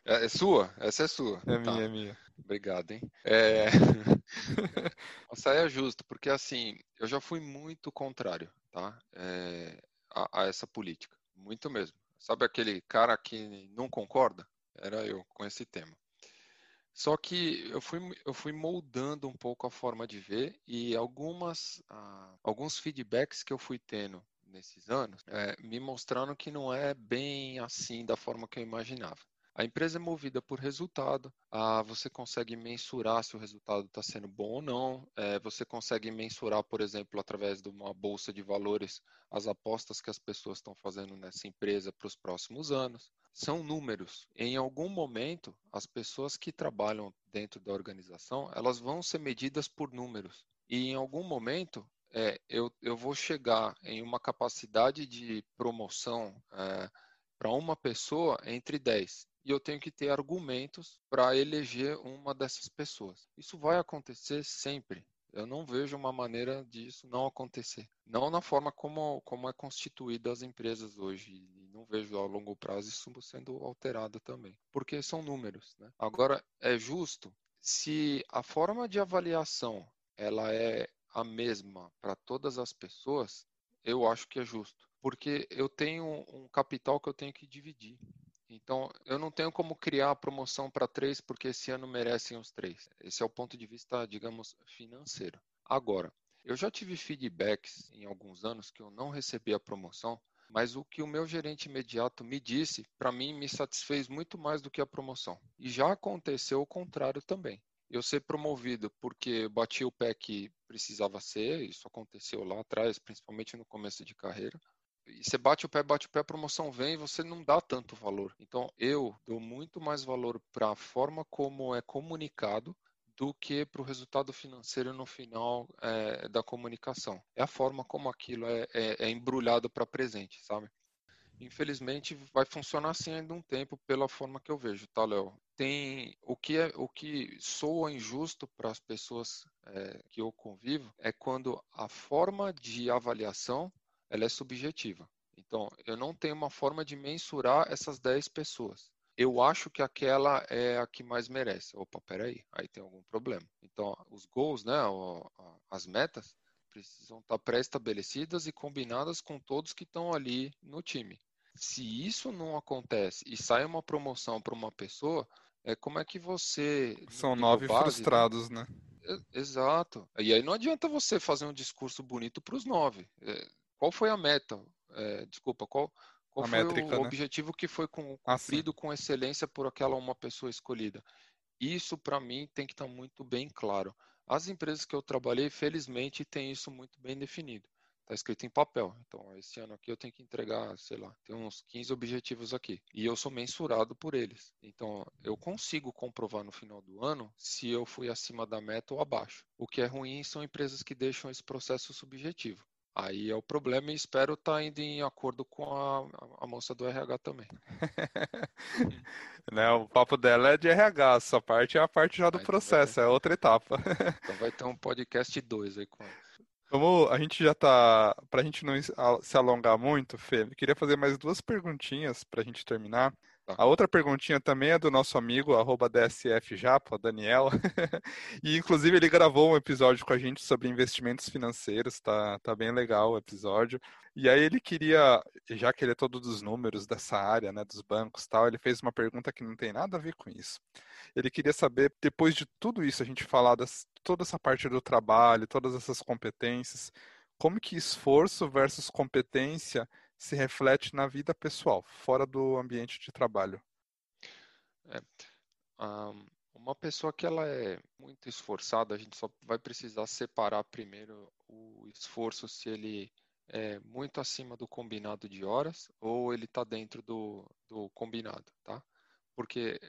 É, é, sua? Essa é sua. É tá. minha, é minha. Obrigado, hein? É... Essa é justo, porque assim, eu já fui muito contrário, tá? É... A, a, essa política. Muito mesmo. Sabe aquele cara que não concorda? Era eu com esse tema. Só que eu fui, eu fui moldando um pouco a forma de ver e algumas, ah, alguns feedbacks que eu fui tendo nesses anos, é, me mostraram que não é bem assim da forma que eu imaginava. A empresa é movida por resultado, ah, você consegue mensurar se o resultado está sendo bom ou não, é, você consegue mensurar, por exemplo, através de uma bolsa de valores, as apostas que as pessoas estão fazendo nessa empresa para os próximos anos. São números. Em algum momento, as pessoas que trabalham dentro da organização, elas vão ser medidas por números. E em algum momento, é, eu, eu vou chegar em uma capacidade de promoção é, para uma pessoa entre 10. E eu tenho que ter argumentos para eleger uma dessas pessoas. Isso vai acontecer sempre. Eu não vejo uma maneira disso não acontecer. Não na forma como, como é constituída as empresas hoje. E não vejo a longo prazo isso sendo alterado também. Porque são números. Né? Agora, é justo se a forma de avaliação ela é a mesma para todas as pessoas, eu acho que é justo. Porque eu tenho um capital que eu tenho que dividir. Então, eu não tenho como criar a promoção para três, porque esse ano merecem os três. Esse é o ponto de vista, digamos, financeiro. Agora, eu já tive feedbacks em alguns anos que eu não recebi a promoção, mas o que o meu gerente imediato me disse, para mim, me satisfez muito mais do que a promoção. E já aconteceu o contrário também eu ser promovido porque bati o pé que precisava ser, isso aconteceu lá atrás, principalmente no começo de carreira. E você bate o pé, bate o pé, a promoção vem e você não dá tanto valor. Então, eu dou muito mais valor para a forma como é comunicado do que para o resultado financeiro no final é, da comunicação. É a forma como aquilo é, é, é embrulhado para presente, sabe? Infelizmente, vai funcionar assim ainda um tempo pela forma que eu vejo, tá, Léo? tem o que é o que soa injusto para as pessoas é, que eu convivo é quando a forma de avaliação ela é subjetiva. Então, eu não tenho uma forma de mensurar essas 10 pessoas. Eu acho que aquela é a que mais merece. Opa, peraí, aí tem algum problema. Então, os goals, né, as metas, precisam estar pré-estabelecidas e combinadas com todos que estão ali no time. Se isso não acontece e sai uma promoção para uma pessoa, é como é que você. São nove base, né? frustrados, né? né? Exato. E aí não adianta você fazer um discurso bonito para os nove. Qual foi a meta? É, desculpa, qual, qual foi métrica, o né? objetivo que foi ah, cumprido com excelência por aquela uma pessoa escolhida? Isso, para mim, tem que estar tá muito bem claro. As empresas que eu trabalhei, felizmente, têm isso muito bem definido. Está escrito em papel. Então, esse ano aqui eu tenho que entregar, sei lá, tem uns 15 objetivos aqui. E eu sou mensurado por eles. Então, eu consigo comprovar no final do ano se eu fui acima da meta ou abaixo. O que é ruim são empresas que deixam esse processo subjetivo. Aí é o problema e espero estar tá indo em acordo com a, a moça do RH também. né, o papo dela é de RH, essa parte é a parte já do aí processo, é outra etapa. então vai ter um podcast 2 aí com a gente já tá. Para a gente não se alongar muito, Fê, eu queria fazer mais duas perguntinhas para a gente terminar. A outra perguntinha também é do nosso amigo, DSFJapa, Daniel. e inclusive ele gravou um episódio com a gente sobre investimentos financeiros, tá, tá bem legal o episódio. E aí ele queria, já que ele é todo dos números dessa área, né, dos bancos tal, ele fez uma pergunta que não tem nada a ver com isso. Ele queria saber, depois de tudo isso, a gente falar das, toda essa parte do trabalho, todas essas competências, como que esforço versus competência se reflete na vida pessoal, fora do ambiente de trabalho? É, um, uma pessoa que ela é muito esforçada, a gente só vai precisar separar primeiro o esforço se ele é muito acima do combinado de horas ou ele está dentro do, do combinado, tá? Porque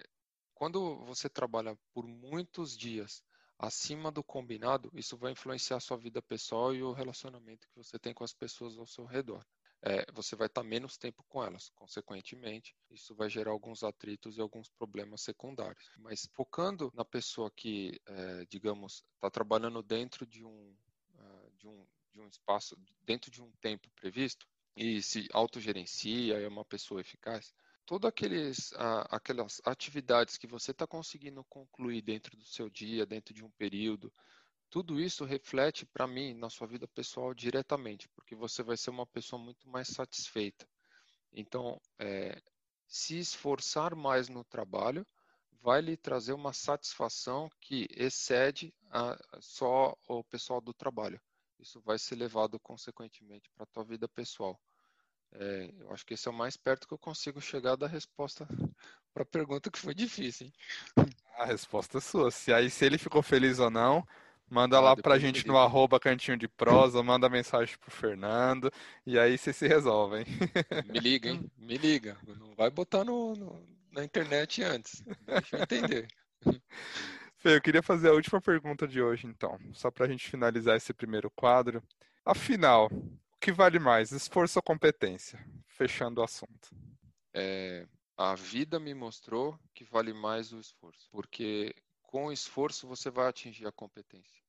quando você trabalha por muitos dias acima do combinado, isso vai influenciar a sua vida pessoal e o relacionamento que você tem com as pessoas ao seu redor é, você vai estar menos tempo com elas. Consequentemente, isso vai gerar alguns atritos e alguns problemas secundários. Mas focando na pessoa que, é, digamos, está trabalhando dentro de um, uh, de, um, de um espaço, dentro de um tempo previsto, e se autogerencia, é uma pessoa eficaz, todas aqueles, aquelas atividades que você está conseguindo concluir dentro do seu dia, dentro de um período, tudo isso reflete para mim na sua vida pessoal diretamente, porque você vai ser uma pessoa muito mais satisfeita. Então, é, se esforçar mais no trabalho vai lhe trazer uma satisfação que excede a, só o pessoal do trabalho. Isso vai ser levado consequentemente para a tua vida pessoal. É, eu acho que esse é o mais perto que eu consigo chegar da resposta para a pergunta que foi difícil. Hein? A resposta é sua. Se aí se ele ficou feliz ou não, Manda ah, lá pra gente no arroba cantinho de prosa, manda mensagem pro Fernando e aí vocês se resolvem. Me liga, hein? Me liga. Não vai botar no, no na internet antes. Deixa eu entender. Fê, eu queria fazer a última pergunta de hoje, então, só pra gente finalizar esse primeiro quadro. Afinal, o que vale mais, esforço ou competência? Fechando o assunto. É, a vida me mostrou que vale mais o esforço, porque com esforço você vai atingir a competência.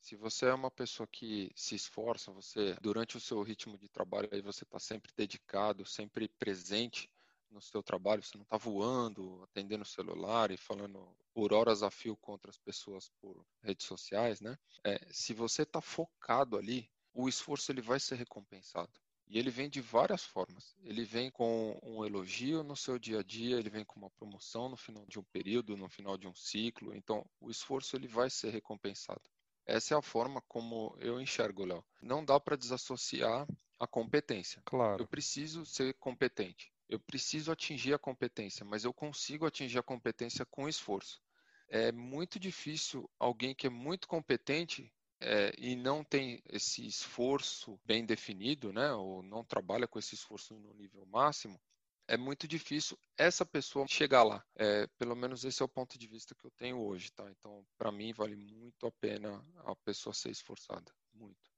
Se você é uma pessoa que se esforça, você durante o seu ritmo de trabalho aí você está sempre dedicado, sempre presente no seu trabalho, você não está voando, atendendo o celular e falando por horas a fio com outras pessoas por redes sociais, né? É, se você está focado ali, o esforço ele vai ser recompensado. E ele vem de várias formas. Ele vem com um elogio no seu dia a dia, ele vem com uma promoção no final de um período, no final de um ciclo. Então, o esforço ele vai ser recompensado. Essa é a forma como eu enxergo, Léo. Não dá para desassociar a competência. Claro. Eu preciso ser competente. Eu preciso atingir a competência, mas eu consigo atingir a competência com esforço. É muito difícil alguém que é muito competente é, e não tem esse esforço bem definido, né, ou não trabalha com esse esforço no nível máximo, é muito difícil essa pessoa chegar lá. É, pelo menos esse é o ponto de vista que eu tenho hoje, tá? Então, para mim, vale muito a pena a pessoa ser esforçada. Muito.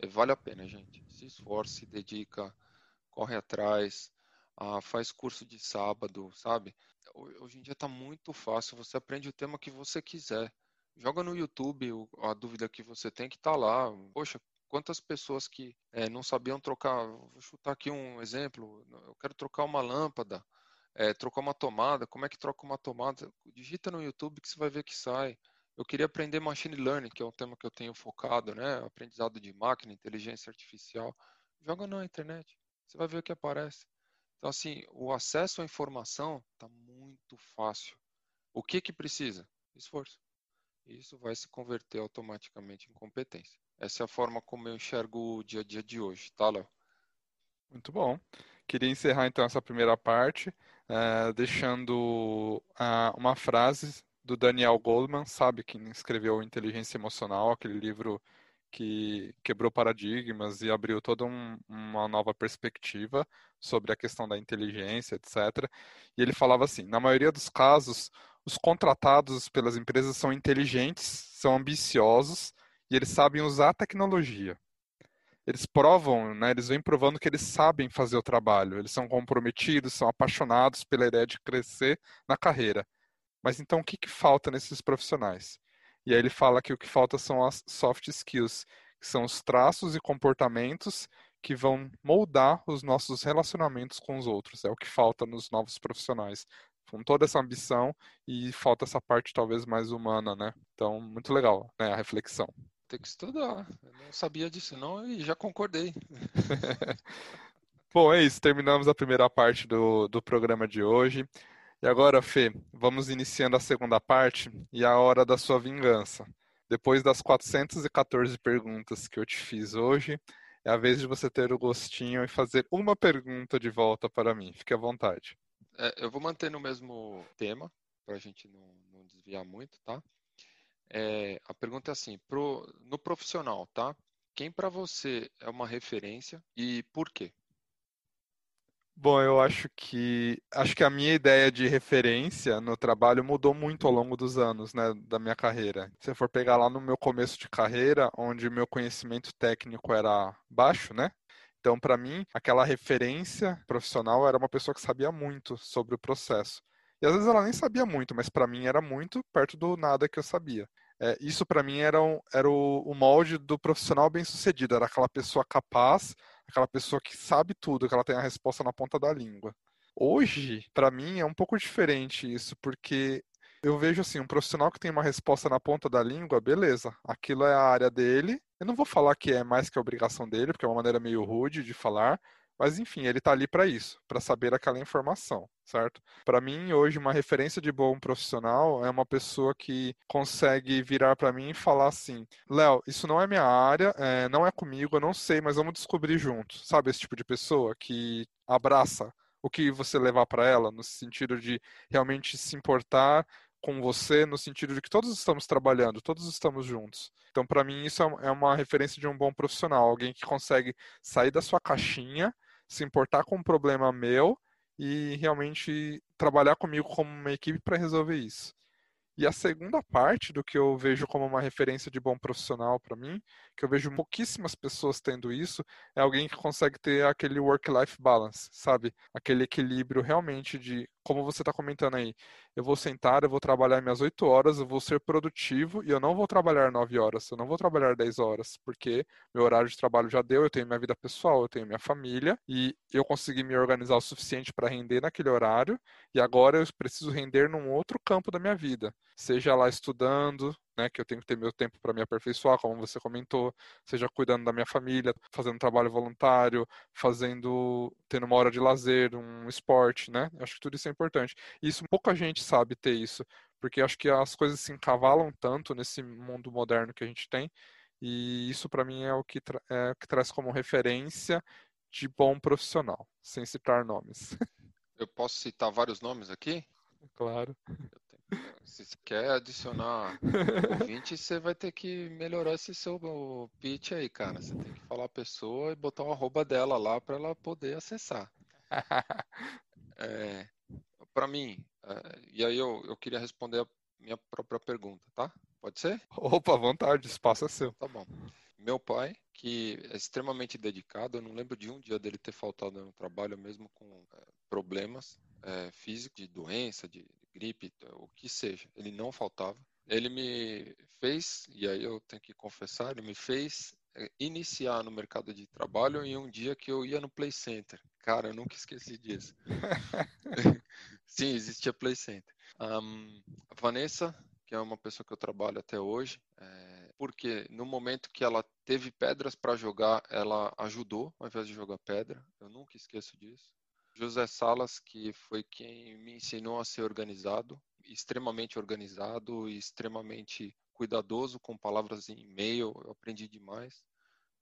É, vale a pena, gente. Se esforce, se dedica, corre atrás, ah, faz curso de sábado, sabe? Hoje em dia está muito fácil. Você aprende o tema que você quiser. Joga no YouTube a dúvida que você tem que está lá. Poxa, quantas pessoas que é, não sabiam trocar, vou chutar aqui um exemplo, eu quero trocar uma lâmpada, é, trocar uma tomada, como é que troca uma tomada? Digita no YouTube que você vai ver que sai. Eu queria aprender machine learning, que é um tema que eu tenho focado, né? Aprendizado de máquina, inteligência artificial. Joga na internet, você vai ver o que aparece. Então, assim, o acesso à informação está muito fácil. O que que precisa? Esforço. Isso vai se converter automaticamente em competência. Essa é a forma como eu enxergo o dia a dia de hoje, tá, Léo? Muito bom. Queria encerrar então essa primeira parte, uh, deixando uh, uma frase do Daniel Goleman, sabe, que escreveu Inteligência Emocional, aquele livro que quebrou paradigmas e abriu toda um, uma nova perspectiva sobre a questão da inteligência, etc. E ele falava assim: na maioria dos casos, os contratados pelas empresas são inteligentes, são ambiciosos e eles sabem usar a tecnologia. Eles provam, né, eles vêm provando que eles sabem fazer o trabalho, eles são comprometidos, são apaixonados pela ideia de crescer na carreira. Mas então o que, que falta nesses profissionais? E aí ele fala que o que falta são as soft skills, que são os traços e comportamentos que vão moldar os nossos relacionamentos com os outros. É o que falta nos novos profissionais. Com toda essa ambição e falta essa parte talvez mais humana, né? Então, muito legal, né? A reflexão. Tem que estudar. Eu não sabia disso não e já concordei. Bom, é isso. Terminamos a primeira parte do, do programa de hoje. E agora, Fê, vamos iniciando a segunda parte e a hora da sua vingança. Depois das 414 perguntas que eu te fiz hoje, é a vez de você ter o gostinho e fazer uma pergunta de volta para mim. Fique à vontade. É, eu vou manter no mesmo tema, para a gente não, não, desviar muito, tá? É, a pergunta é assim, pro, no profissional, tá? Quem para você é uma referência e por quê? Bom, eu acho que acho que a minha ideia de referência no trabalho mudou muito ao longo dos anos, né, da minha carreira. Se eu for pegar lá no meu começo de carreira, onde meu conhecimento técnico era baixo, né? Então, para mim, aquela referência profissional era uma pessoa que sabia muito sobre o processo. E às vezes ela nem sabia muito, mas para mim era muito perto do nada que eu sabia. É, isso para mim era, um, era o, o molde do profissional bem sucedido, era aquela pessoa capaz aquela pessoa que sabe tudo, que ela tem a resposta na ponta da língua. Hoje, para mim, é um pouco diferente isso, porque eu vejo assim, um profissional que tem uma resposta na ponta da língua, beleza, aquilo é a área dele. Eu não vou falar que é mais que a obrigação dele, porque é uma maneira meio rude de falar, mas enfim, ele está ali para isso, para saber aquela informação, certo? Para mim, hoje, uma referência de bom profissional é uma pessoa que consegue virar para mim e falar assim: Léo, isso não é minha área, é, não é comigo, eu não sei, mas vamos descobrir juntos. Sabe esse tipo de pessoa que abraça o que você levar para ela, no sentido de realmente se importar com você no sentido de que todos estamos trabalhando, todos estamos juntos. Então, para mim, isso é, é uma referência de um bom profissional, alguém que consegue sair da sua caixinha se importar com um problema meu e realmente trabalhar comigo como uma equipe para resolver isso. E a segunda parte do que eu vejo como uma referência de bom profissional para mim, que eu vejo pouquíssimas pessoas tendo isso, é alguém que consegue ter aquele work-life balance, sabe? Aquele equilíbrio realmente de como você está comentando aí, eu vou sentar, eu vou trabalhar minhas 8 horas, eu vou ser produtivo e eu não vou trabalhar 9 horas, eu não vou trabalhar 10 horas, porque meu horário de trabalho já deu, eu tenho minha vida pessoal, eu tenho minha família e eu consegui me organizar o suficiente para render naquele horário e agora eu preciso render num outro campo da minha vida, seja lá estudando, né, que eu tenho que ter meu tempo para me aperfeiçoar, como você comentou, seja cuidando da minha família, fazendo trabalho voluntário, fazendo, tendo uma hora de lazer, um esporte, né? Acho que tudo isso é importante. E isso pouca gente sabe ter isso, porque acho que as coisas se encavalam tanto nesse mundo moderno que a gente tem, e isso para mim é o que, é o que traz como referência de bom profissional, sem citar nomes. Eu posso citar vários nomes aqui? Claro. Se você quer adicionar ouvinte, você vai ter que melhorar esse seu pitch aí, cara. Você tem que falar a pessoa e botar o arroba dela lá para ela poder acessar. É, para mim, é, e aí eu, eu queria responder a minha própria pergunta, tá? Pode ser? Opa, vontade, espaço é seu. Tá bom. Meu pai, que é extremamente dedicado, eu não lembro de um dia dele ter faltado no trabalho, mesmo com é, problemas é, físicos, de doença, de gripe, o que seja, ele não faltava. Ele me fez, e aí eu tenho que confessar, ele me fez é, iniciar no mercado de trabalho em um dia que eu ia no Play Center. Cara, eu nunca esqueci disso. Sim, existia Play Center. Um, a Vanessa, que é uma pessoa que eu trabalho até hoje, é, porque no momento que ela teve pedras para jogar, ela ajudou ao invés de jogar pedra. Eu nunca esqueço disso. José Salas, que foi quem me ensinou a ser organizado, extremamente organizado e extremamente cuidadoso com palavras em e-mail, eu aprendi demais.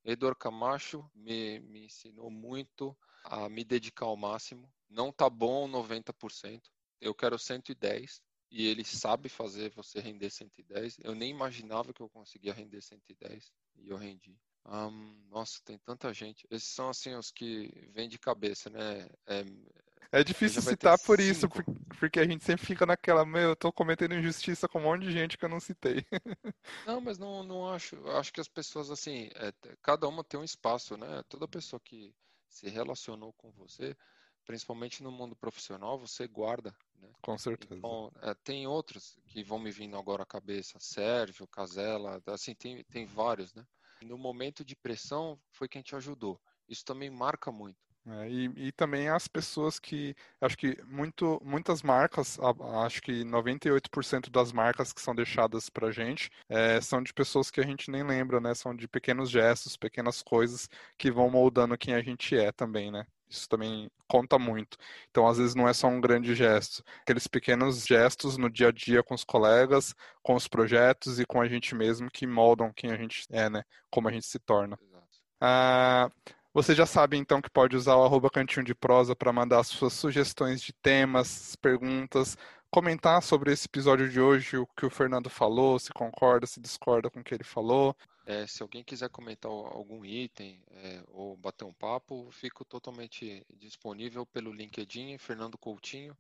Edor Camacho me, me ensinou muito a me dedicar ao máximo. Não tá bom 90%, eu quero 110%. e ele sabe fazer você render 110. Eu nem imaginava que eu conseguia render 110 e eu rendi. Um, nossa, tem tanta gente. Esses são assim os que vêm de cabeça, né? É, é difícil citar por isso, porque a gente sempre fica naquela, meu, eu tô cometendo injustiça com um monte de gente que eu não citei. Não, mas não, não acho. Acho que as pessoas, assim, é, cada uma tem um espaço, né? Toda pessoa que se relacionou com você, principalmente no mundo profissional, você guarda. Né? Com certeza. Então, é, tem outros que vão me vindo agora à cabeça, Sérgio, Casella, assim, tem, tem vários, né? No momento de pressão, foi quem te ajudou. Isso também marca muito. É, e, e, também as pessoas que, acho que muito, muitas marcas, acho que 98% das marcas que são deixadas pra gente é, são de pessoas que a gente nem lembra, né? São de pequenos gestos, pequenas coisas que vão moldando quem a gente é também, né? Isso também conta muito. Então, às vezes, não é só um grande gesto. Aqueles pequenos gestos no dia a dia com os colegas, com os projetos e com a gente mesmo que moldam quem a gente é, né? Como a gente se torna. Ah, você já sabe então que pode usar o arroba cantinho de prosa para mandar suas sugestões de temas, perguntas, comentar sobre esse episódio de hoje, o que o Fernando falou, se concorda, se discorda com o que ele falou. É, se alguém quiser comentar algum item é, ou bater um papo, fico totalmente disponível pelo LinkedIn, Fernando Coutinho.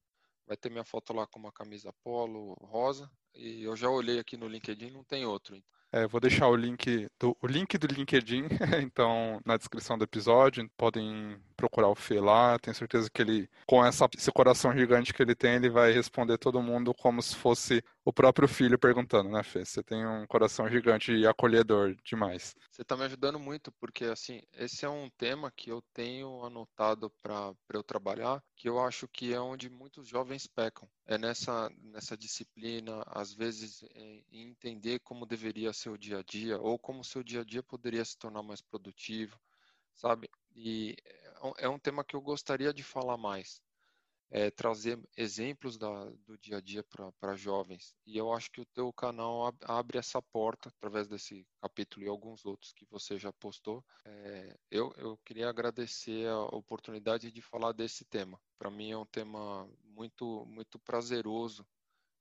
Vai ter minha foto lá com uma camisa polo rosa. E eu já olhei aqui no LinkedIn, não tem outro. É, vou deixar o link do, o link do LinkedIn, então, na descrição do episódio. Podem procurar o Fê lá. Tenho certeza que ele, com essa, esse coração gigante que ele tem, ele vai responder todo mundo como se fosse o próprio filho perguntando, né, Fê? Você tem um coração gigante e acolhedor demais. Você está me ajudando muito, porque, assim, esse é um tema que eu tenho anotado para eu trabalhar, que eu acho que é onde muitos jovens pecam. É nessa, nessa disciplina, às vezes, em entender como deveria ser o dia a dia, ou como seu dia a dia poderia se tornar mais produtivo, sabe? E é um é tema que eu gostaria de falar mais, é, trazer exemplos da, do dia a dia para jovens. E eu acho que o teu canal abre essa porta através desse capítulo e alguns outros que você já postou. É, eu, eu queria agradecer a oportunidade de falar desse tema. Para mim é um tema muito, muito prazeroso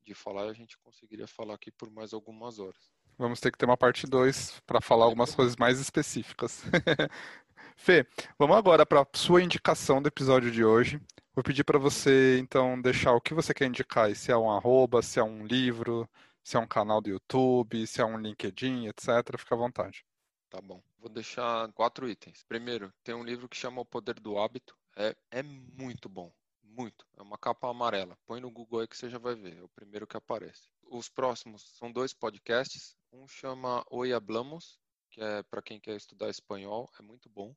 de falar e a gente conseguiria falar aqui por mais algumas horas. Vamos ter que ter uma parte 2 para falar algumas coisas mais específicas. Fê, vamos agora para a sua indicação do episódio de hoje. Vou pedir para você, então, deixar o que você quer indicar, se é um arroba, se é um livro, se é um canal do YouTube, se é um LinkedIn, etc. Fica à vontade. Tá bom. Vou deixar quatro itens. Primeiro, tem um livro que chama O Poder do Hábito. É, é muito bom. Muito. É uma capa amarela. Põe no Google aí que você já vai ver. É o primeiro que aparece. Os próximos são dois podcasts. Um chama Oi Hablamos, que é para quem quer estudar espanhol, é muito bom.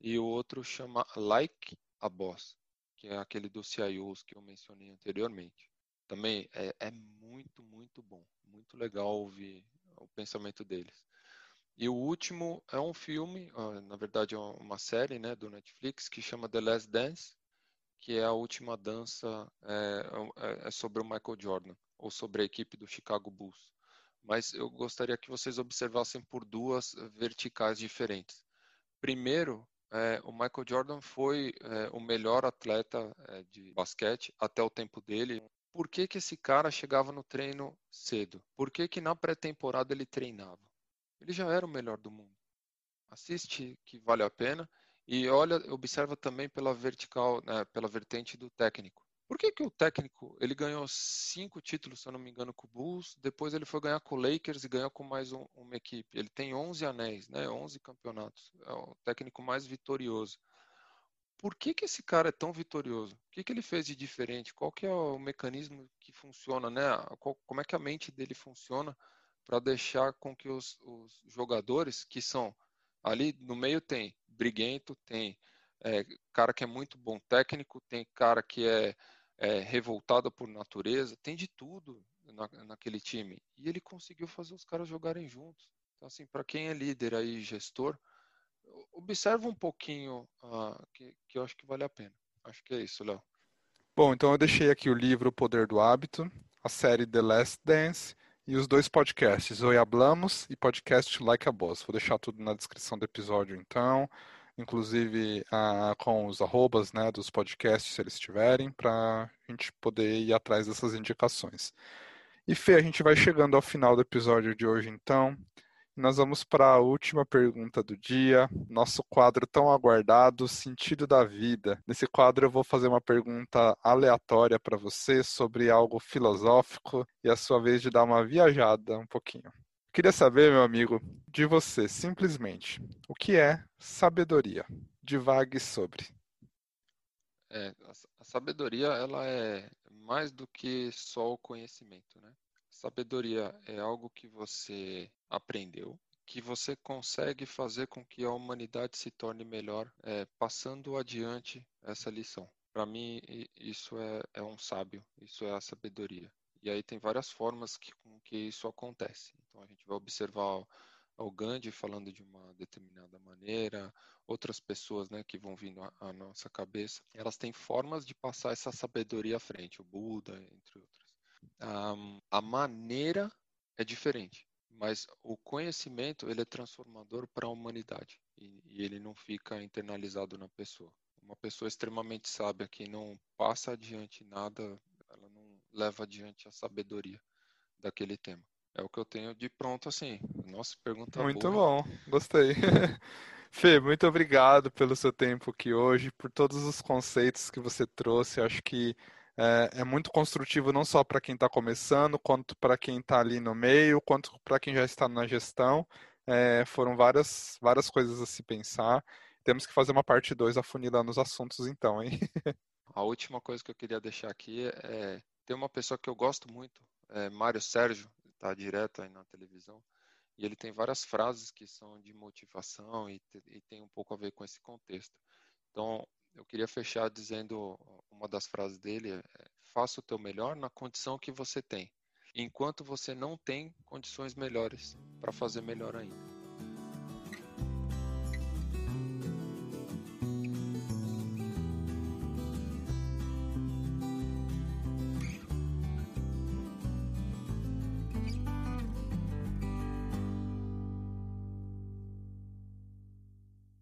E o outro chama Like a Boss, que é aquele do CIOs que eu mencionei anteriormente. Também é, é muito, muito bom. Muito legal ouvir o pensamento deles. E o último é um filme, na verdade é uma série né, do Netflix que chama The Last Dance, que é a última dança, é, é, é sobre o Michael Jordan, ou sobre a equipe do Chicago Bulls mas eu gostaria que vocês observassem por duas verticais diferentes. Primeiro, é, o Michael Jordan foi é, o melhor atleta é, de basquete até o tempo dele. Por que, que esse cara chegava no treino cedo? Por que, que na pré-temporada ele treinava? Ele já era o melhor do mundo. Assiste que vale a pena e olha, observa também pela vertical, né, pela vertente do técnico. Por que, que o técnico ele ganhou cinco títulos, se eu não me engano, com o Bulls, depois ele foi ganhar com o Lakers e ganhou com mais um, uma equipe. Ele tem 11 anéis, né? 11 campeonatos. É o técnico mais vitorioso. Por que, que esse cara é tão vitorioso? O que, que ele fez de diferente? Qual que é o mecanismo que funciona, né? Qual, como é que a mente dele funciona para deixar com que os, os jogadores que são ali no meio tem briguento, tem é, cara que é muito bom técnico, tem cara que é é, revoltada por natureza, tem de tudo na, naquele time. E ele conseguiu fazer os caras jogarem juntos. Então, assim, para quem é líder aí, gestor, observa um pouquinho uh, que, que eu acho que vale a pena. Acho que é isso, Léo. Bom, então eu deixei aqui o livro O Poder do Hábito, a série The Last Dance e os dois podcasts, Oi Hablamos e podcast Like a Boss. Vou deixar tudo na descrição do episódio, então. Inclusive ah, com os arrobas né, dos podcasts, se eles tiverem, para a gente poder ir atrás dessas indicações. E Fê, a gente vai chegando ao final do episódio de hoje, então. Nós vamos para a última pergunta do dia, nosso quadro tão aguardado, Sentido da Vida. Nesse quadro eu vou fazer uma pergunta aleatória para você sobre algo filosófico e a sua vez de dar uma viajada um pouquinho. Queria saber, meu amigo, de você, simplesmente, o que é sabedoria? Divague sobre. É, a sabedoria ela é mais do que só o conhecimento, né? Sabedoria é algo que você aprendeu, que você consegue fazer com que a humanidade se torne melhor, é, passando adiante essa lição. Para mim, isso é, é, um sábio, isso é a sabedoria. E aí tem várias formas que, com que isso acontece. Então a gente vai observar o Gandhi falando de uma determinada maneira, outras pessoas né, que vão vindo à, nossa cabeça, elas têm formas de passar essa sabedoria à frente, o Buda, entre outros a maneira é diferente, mas o conhecimento ele é transformador para a humanidade e, e ele não fica internalizado na pessoa. Uma pessoa extremamente sábia que não passa adiante nada, ela não leva adiante a sabedoria daquele tema. É o que eu tenho de pronto assim. Nossa, pergunta Muito boa. bom, gostei. Fê, muito obrigado pelo seu tempo aqui hoje, por todos os conceitos que você trouxe. Acho que é, é muito construtivo não só para quem está começando, quanto para quem está ali no meio, quanto para quem já está na gestão. É, foram várias, várias coisas a se pensar. Temos que fazer uma parte 2 afunilando os assuntos então, hein? A última coisa que eu queria deixar aqui é tem uma pessoa que eu gosto muito, é Mário Sérgio, está direto aí na televisão, e ele tem várias frases que são de motivação e, e tem um pouco a ver com esse contexto. Então, eu queria fechar dizendo uma das frases dele é, faça o teu melhor na condição que você tem, enquanto você não tem condições melhores para fazer melhor ainda.